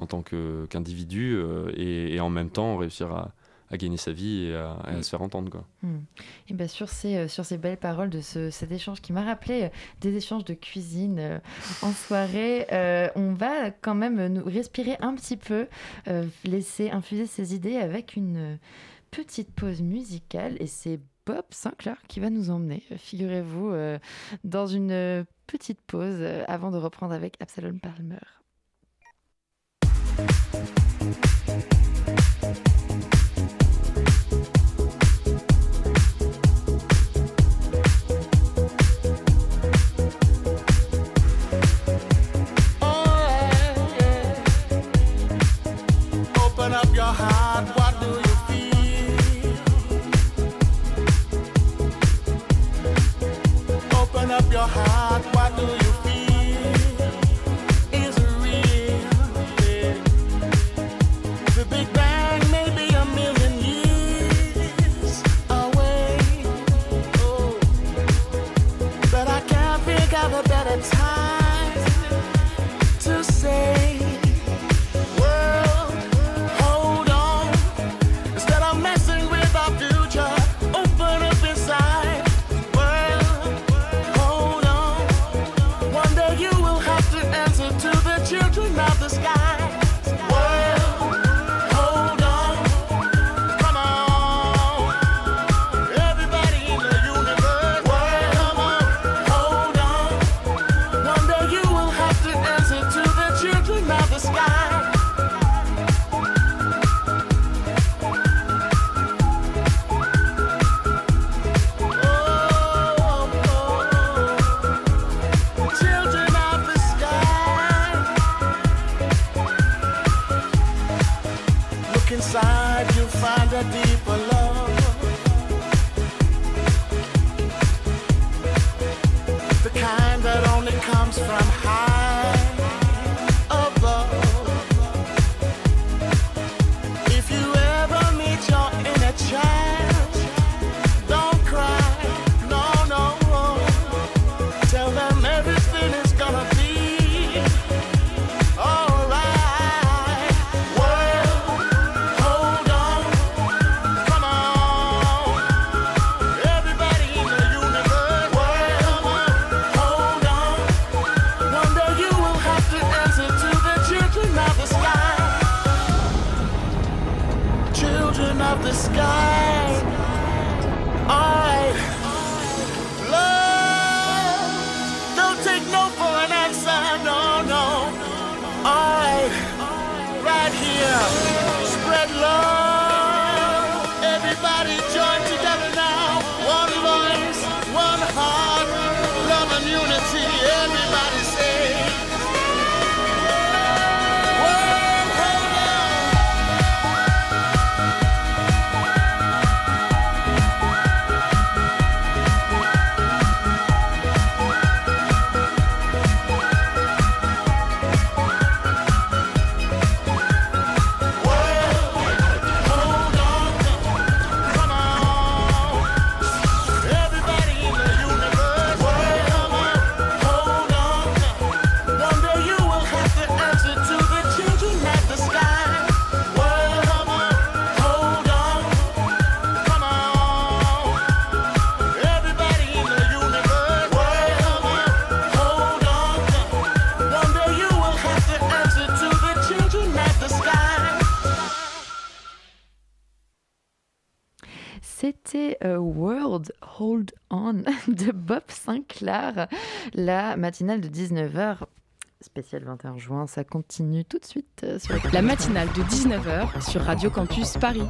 en tant que- qu'individu euh, et, et en même temps réussir à, à gagner sa vie et à, et à se faire entendre quoi. Et bien sur ces, euh, sur ces belles paroles de ce, cet échange qui m'a rappelé euh, des échanges de cuisine euh, en soirée, euh, on va quand même nous respirer un petit peu, euh, laisser infuser ces idées avec une petite pause musicale et c'est Bob Sinclair qui va nous emmener, figurez-vous, dans une petite pause avant de reprendre avec Absalom Palmer. Your Hold On de Bob Sinclair. La matinale de 19h, spécial 21 juin, ça continue tout de suite euh, sur La matinale de 19h sur Radio Campus Paris.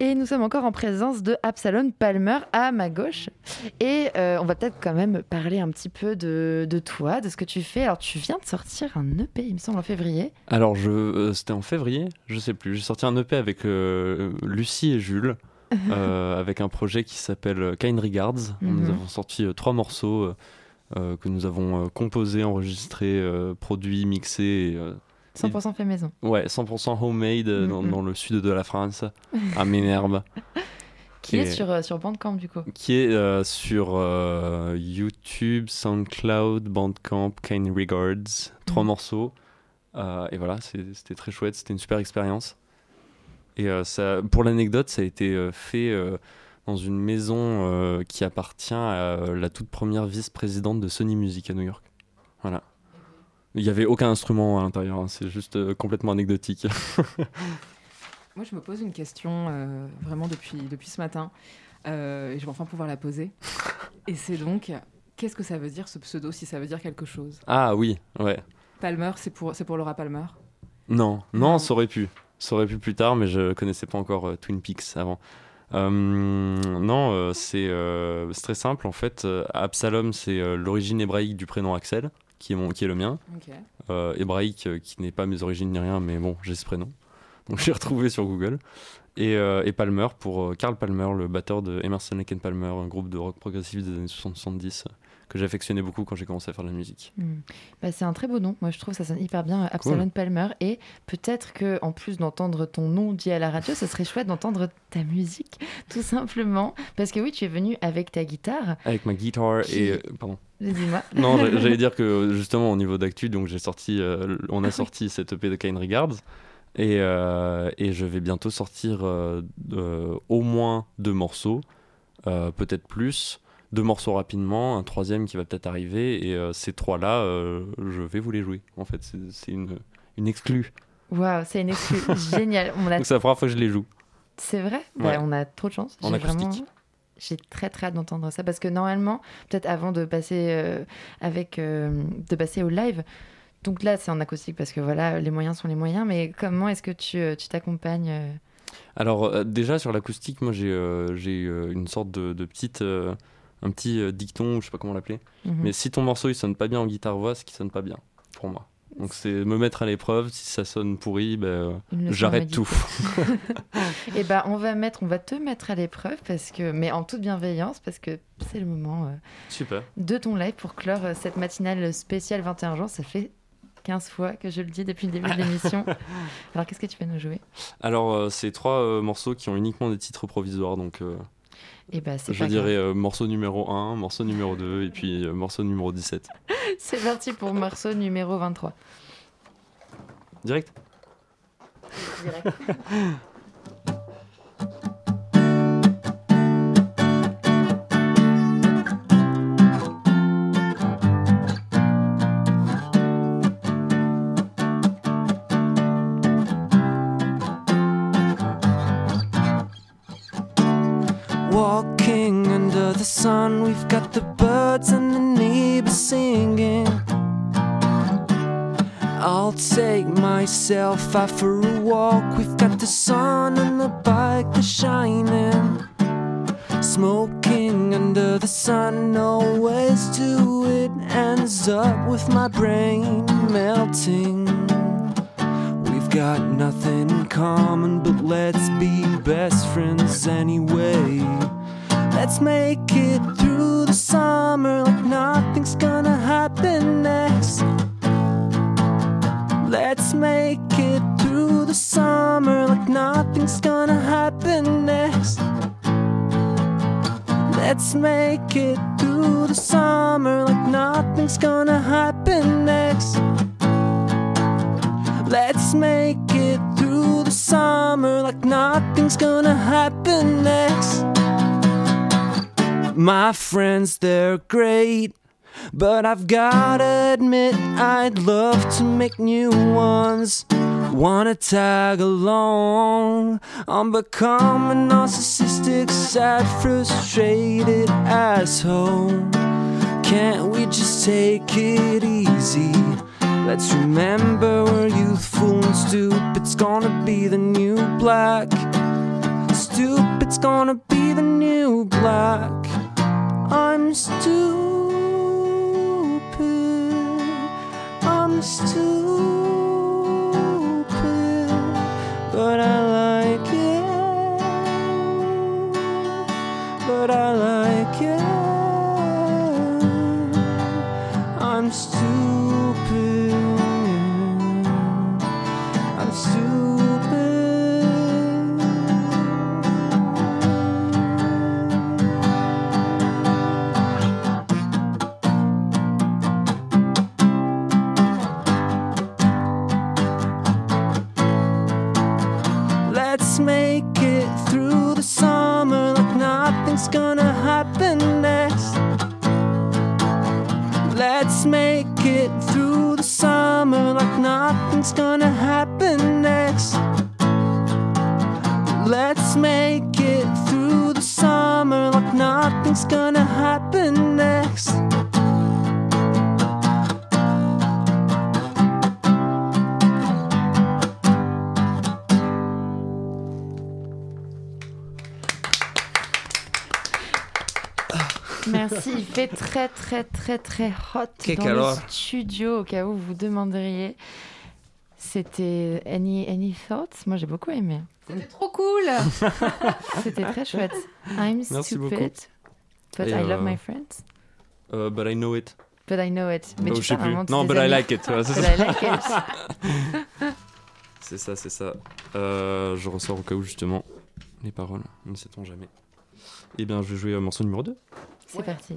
Et nous sommes encore en présence de Absalom Palmer à ma gauche. Et euh, on va peut-être quand même parler un petit peu de, de toi, de ce que tu fais. Alors, tu viens de sortir un EP, il me semble, en février. Alors, je, euh, c'était en février, je sais plus. J'ai sorti un EP avec euh, Lucie et Jules, euh, avec un projet qui s'appelle Kind Regards. Mhm. Nous avons sorti euh, trois morceaux euh, euh, que nous avons euh, composés, enregistrés, euh, produits, mixés. et, euh, 100% fait maison. ouais, 100% homemade euh, dans, dans le sud de la France, à Ménère. Qui est sur, euh, sur Bandcamp, du coup. qui est euh, sur euh, YouTube, SoundCloud, Bandcamp, Kind Regards, trois Mhm. morceaux. Euh, et voilà, c'était très chouette, c'était une super expérience. Et euh, ça, pour l'anecdote, ça a été euh, fait euh, dans une maison qui appartient à la toute première vice-présidente de Sony Music à New York. Voilà. Il n'y avait aucun instrument à l'intérieur, hein, c'est juste complètement anecdotique. Moi, je me pose une question euh, vraiment depuis, depuis ce matin. Euh, et je vais enfin pouvoir la poser. Et c'est donc, qu'est-ce que ça veut dire ce pseudo si ça veut dire quelque chose? Ah oui, ouais. Palmer, c'est pour, c'est pour Laura Palmer? Non, Non. ça aurait pu. Ça aurait pu plus tard, mais je connaissais pas encore euh, Twin Peaks avant. Euh, non, euh, c'est très simple en fait. Absalom, c'est l'origine hébraïque du prénom Axel, qui est, mon, qui est le mien. Hébraïque, qui n'est pas mes origines ni rien, mais bon, j'ai ce prénom. Donc j'ai retrouvé sur Google. Et, euh, et Palmer pour euh, Carl Palmer, le batteur de Emerson Lake and Palmer, un groupe de rock progressif des années 70 euh, que j'affectionnais beaucoup quand j'ai commencé à faire de la musique. Hmm. Bah, c'est un très beau nom. Moi, je trouve ça sonne hyper bien, euh, Absalom Palmer. Et peut-être que, en plus d'entendre ton nom dit à la radio, ce serait chouette d'entendre ta musique, tout simplement. Parce que oui, tu es venu avec ta guitare. Avec ma guitare Qui- et... euh, pardon. Dis-moi. Non, j'a- j'allais dire que justement au niveau d'actu, donc j'ai sorti, euh, on a sorti cette EP de Kind Regards et, euh, et je vais bientôt sortir euh, euh, au moins deux morceaux, euh, peut-être plus, deux morceaux rapidement, un troisième qui va peut-être arriver et euh, ces trois-là, euh, je vais vous les jouer. En fait, c'est une, une exclue. Waouh, c'est une exclu génial. On a Donc c'est la première fois que je les joue. C'est vrai? Ouais. Bah, On a trop de chance. En acoustique. vraiment- J'ai très très hâte d'entendre ça parce que normalement, peut-être avant de passer euh, avec de passer au live, donc là c'est en acoustique parce que voilà les moyens sont les moyens. Mais comment est-ce que tu tu t'accompagnes Alors euh, déjà sur l'acoustique, moi j'ai euh, j'ai euh, une sorte de, de petite, euh, un petit euh, dicton, je sais pas comment l'appeler. Mhm. Mais si ton morceau il sonne pas bien en guitare voix, c'est qu'il sonne pas bien pour moi. Donc c'est me mettre à l'épreuve. Si ça sonne pourri, ben, euh, j'arrête tout. Et bah on va mettre, on va te mettre à l'épreuve parce que, mais en toute bienveillance parce que c'est le moment euh, Super. de ton live pour clore euh, cette matinale spéciale 21 jours. Ça fait 15 fois que je le dis depuis le début de l'émission. Alors qu'est-ce que tu vas nous jouer? Alors euh, c'est trois morceaux qui ont uniquement des titres provisoires. Donc Et bah c'est je pas dirais euh, morceau numéro 1, morceau numéro 2 et puis euh, morceau numéro 17. C'est parti pour morceau numéro 23. Direct? Walking the sun, we've got the birds and the neighbors singing. I'll take myself out for a walk. We've got the sun and the bike that's shining. Smoking under the sun, always do it. Ends up with my brain melting. We've got nothing in common, but let's be best friends anyway. Let's make it through the summer like nothing's gonna happen next. Let's make it through the summer like nothing's gonna happen next. Let's make it through the summer like nothing's gonna happen next. Let's make it through the summer like nothing's gonna happen next. My friends, they're great, but I've gotta admit, I'd love to make new ones. wanna tag along. I'm becoming narcissistic, sad, frustrated asshole. Can't we just take it easy? Let's remember we're youthful and stupid. It's gonna be the new black. Stupid's gonna be the new black. I'm stupid. I'm stupid, très très très hot Quel dans calor. le studio au cas où vous vous demanderiez. C'était Any, Any Thoughts Moi j'ai beaucoup aimé. C'était trop cool C'était très chouette. I'm Merci beaucoup. stupid, but Et, I love euh, my friends. Euh, but I know it. But I know it. Mais Oh, tu je sais plus. Non, but I like it. ouais, But. I like it. C'est ça, c'est ça. Euh, je ressors au cas où justement les paroles, ne sait-on jamais. Eh bien, je vais jouer au morceau numéro 2. C'est parti.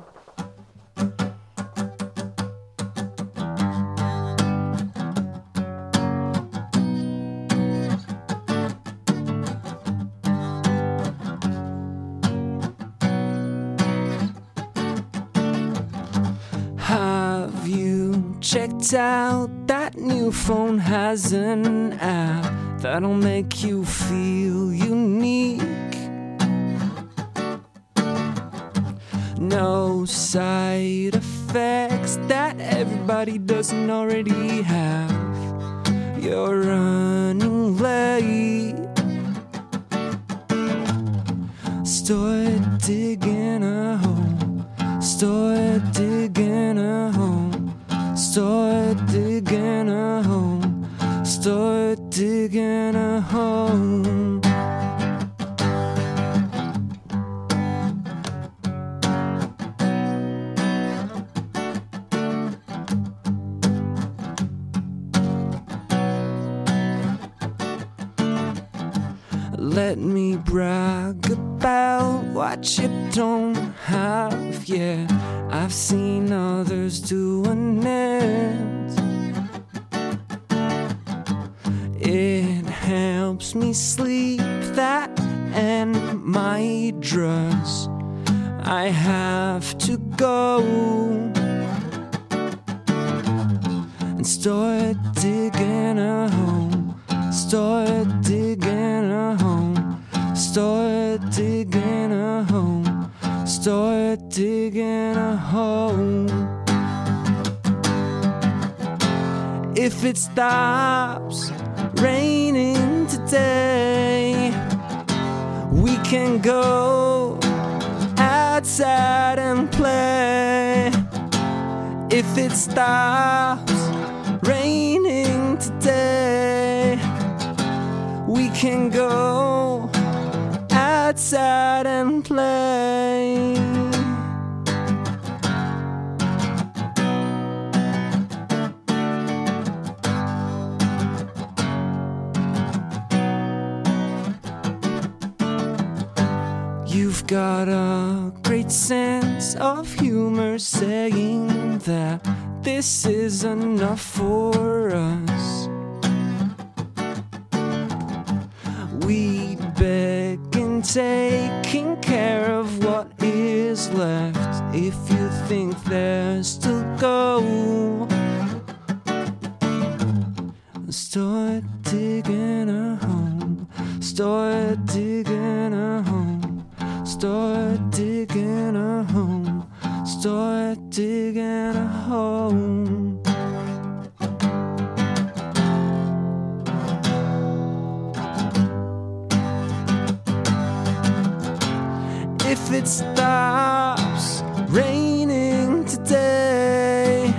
Have you checked out that new phone has an app that'll make you feel unique? No side effects that everybody doesn't already have. You're running late. Start digging a hole. Start digging a hole. Start digging a hole. Start digging a hole. Let me brag about what you don't have. Yeah, I've seen others doing it. It helps me sleep, that and my dress. I have to go and start digging a hole. Start digging a hole. Start digging a hole. Start digging a hole. If it stops raining today, we can go outside and play. If it stops raining today, we can go outside and play. You've got a great sense of humor saying that this is enough for us. We'd taking care of what is left if you think there's to go. Start digging a home. Start digging a home. Start digging a home. Start digging a home. If it stops raining today,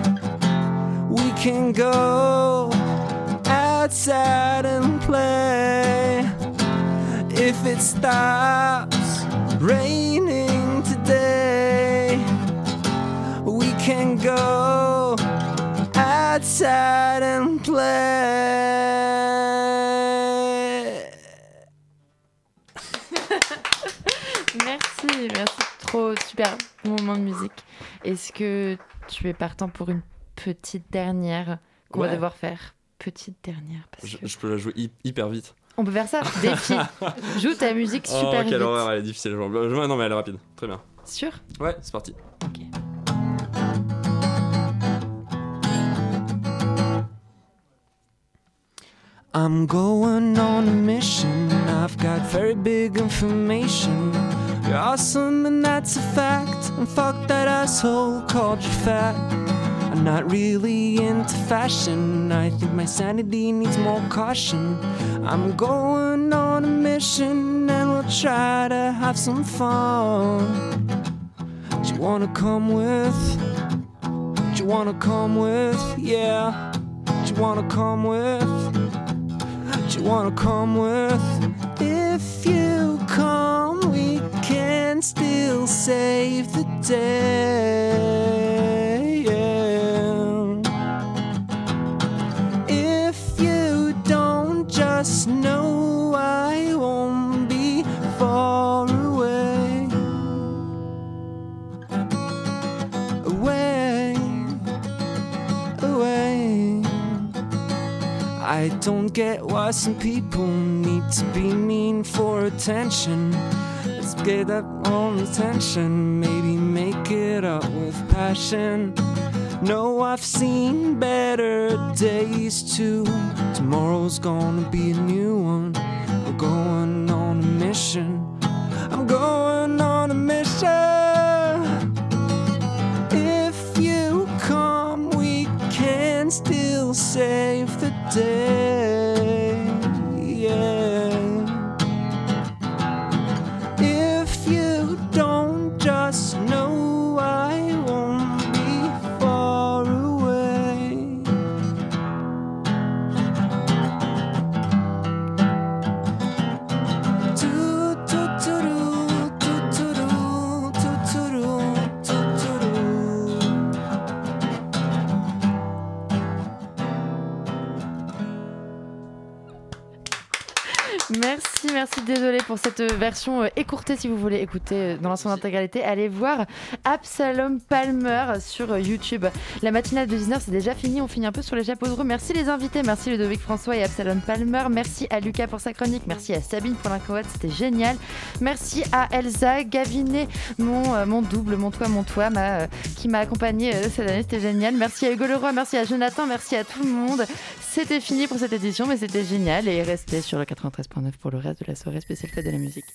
we can go outside and play. If it stops raining today, we can go outside and play. Merci. Trop super moment de musique. Est-ce que tu es partant pour une petite dernière qu'on va devoir faire? Petite dernière. Parce Je, que... je peux la jouer hy- hyper vite. On peut faire ça Défi. Joue ta musique oh, super quelle vite. horreur, elle est difficile. jouer. Ouais, non, mais elle est rapide. Très bien. Sûr? Ouais, c'est parti. I'm going on a mission. I've got very big information. You're awesome, and that's a fact. And fuck that asshole called you fat. I'm not really into fashion. I think my sanity needs more caution. I'm going on a mission, and we'll try to have some fun. Do you wanna come with? Do you wanna come with? Yeah. Do you wanna come with? Do you wanna come with? If you come, can still save the day. If you don't just know, I won't be far away. Away, away. I don't get why some people need to be mean for attention. Get that on attention, maybe make it up with passion. No, I've seen better days too. Tomorrow's gonna be a new one. I'm going on a mission. I'm going on a mission. If you come, we can still save the day. Merci. Désolée pour cette version euh, écourtée. Si vous voulez écouter euh, dans son intégralité, allez voir Absalom Palmer sur euh, YouTube. La matinale de 19 c'est déjà fini. On finit un peu sur les chapeaux de roue. Merci les invités. Merci Ludovic François et Absalom Palmer. Merci à Lucas pour sa chronique. Merci à Sabine pour l'incohode. C'était génial. Merci à Elsa Gavinet, mon, euh, mon double, mon toit, mon toit, ma, euh, qui m'a accompagné euh, cette année. C'était génial. Merci à Hugo Leroy. Merci à Jonathan. Merci à tout le monde. C'était fini pour cette édition, mais c'était génial. Et restez sur le 93.9 pour le reste de la soirée spéciale fête de la musique.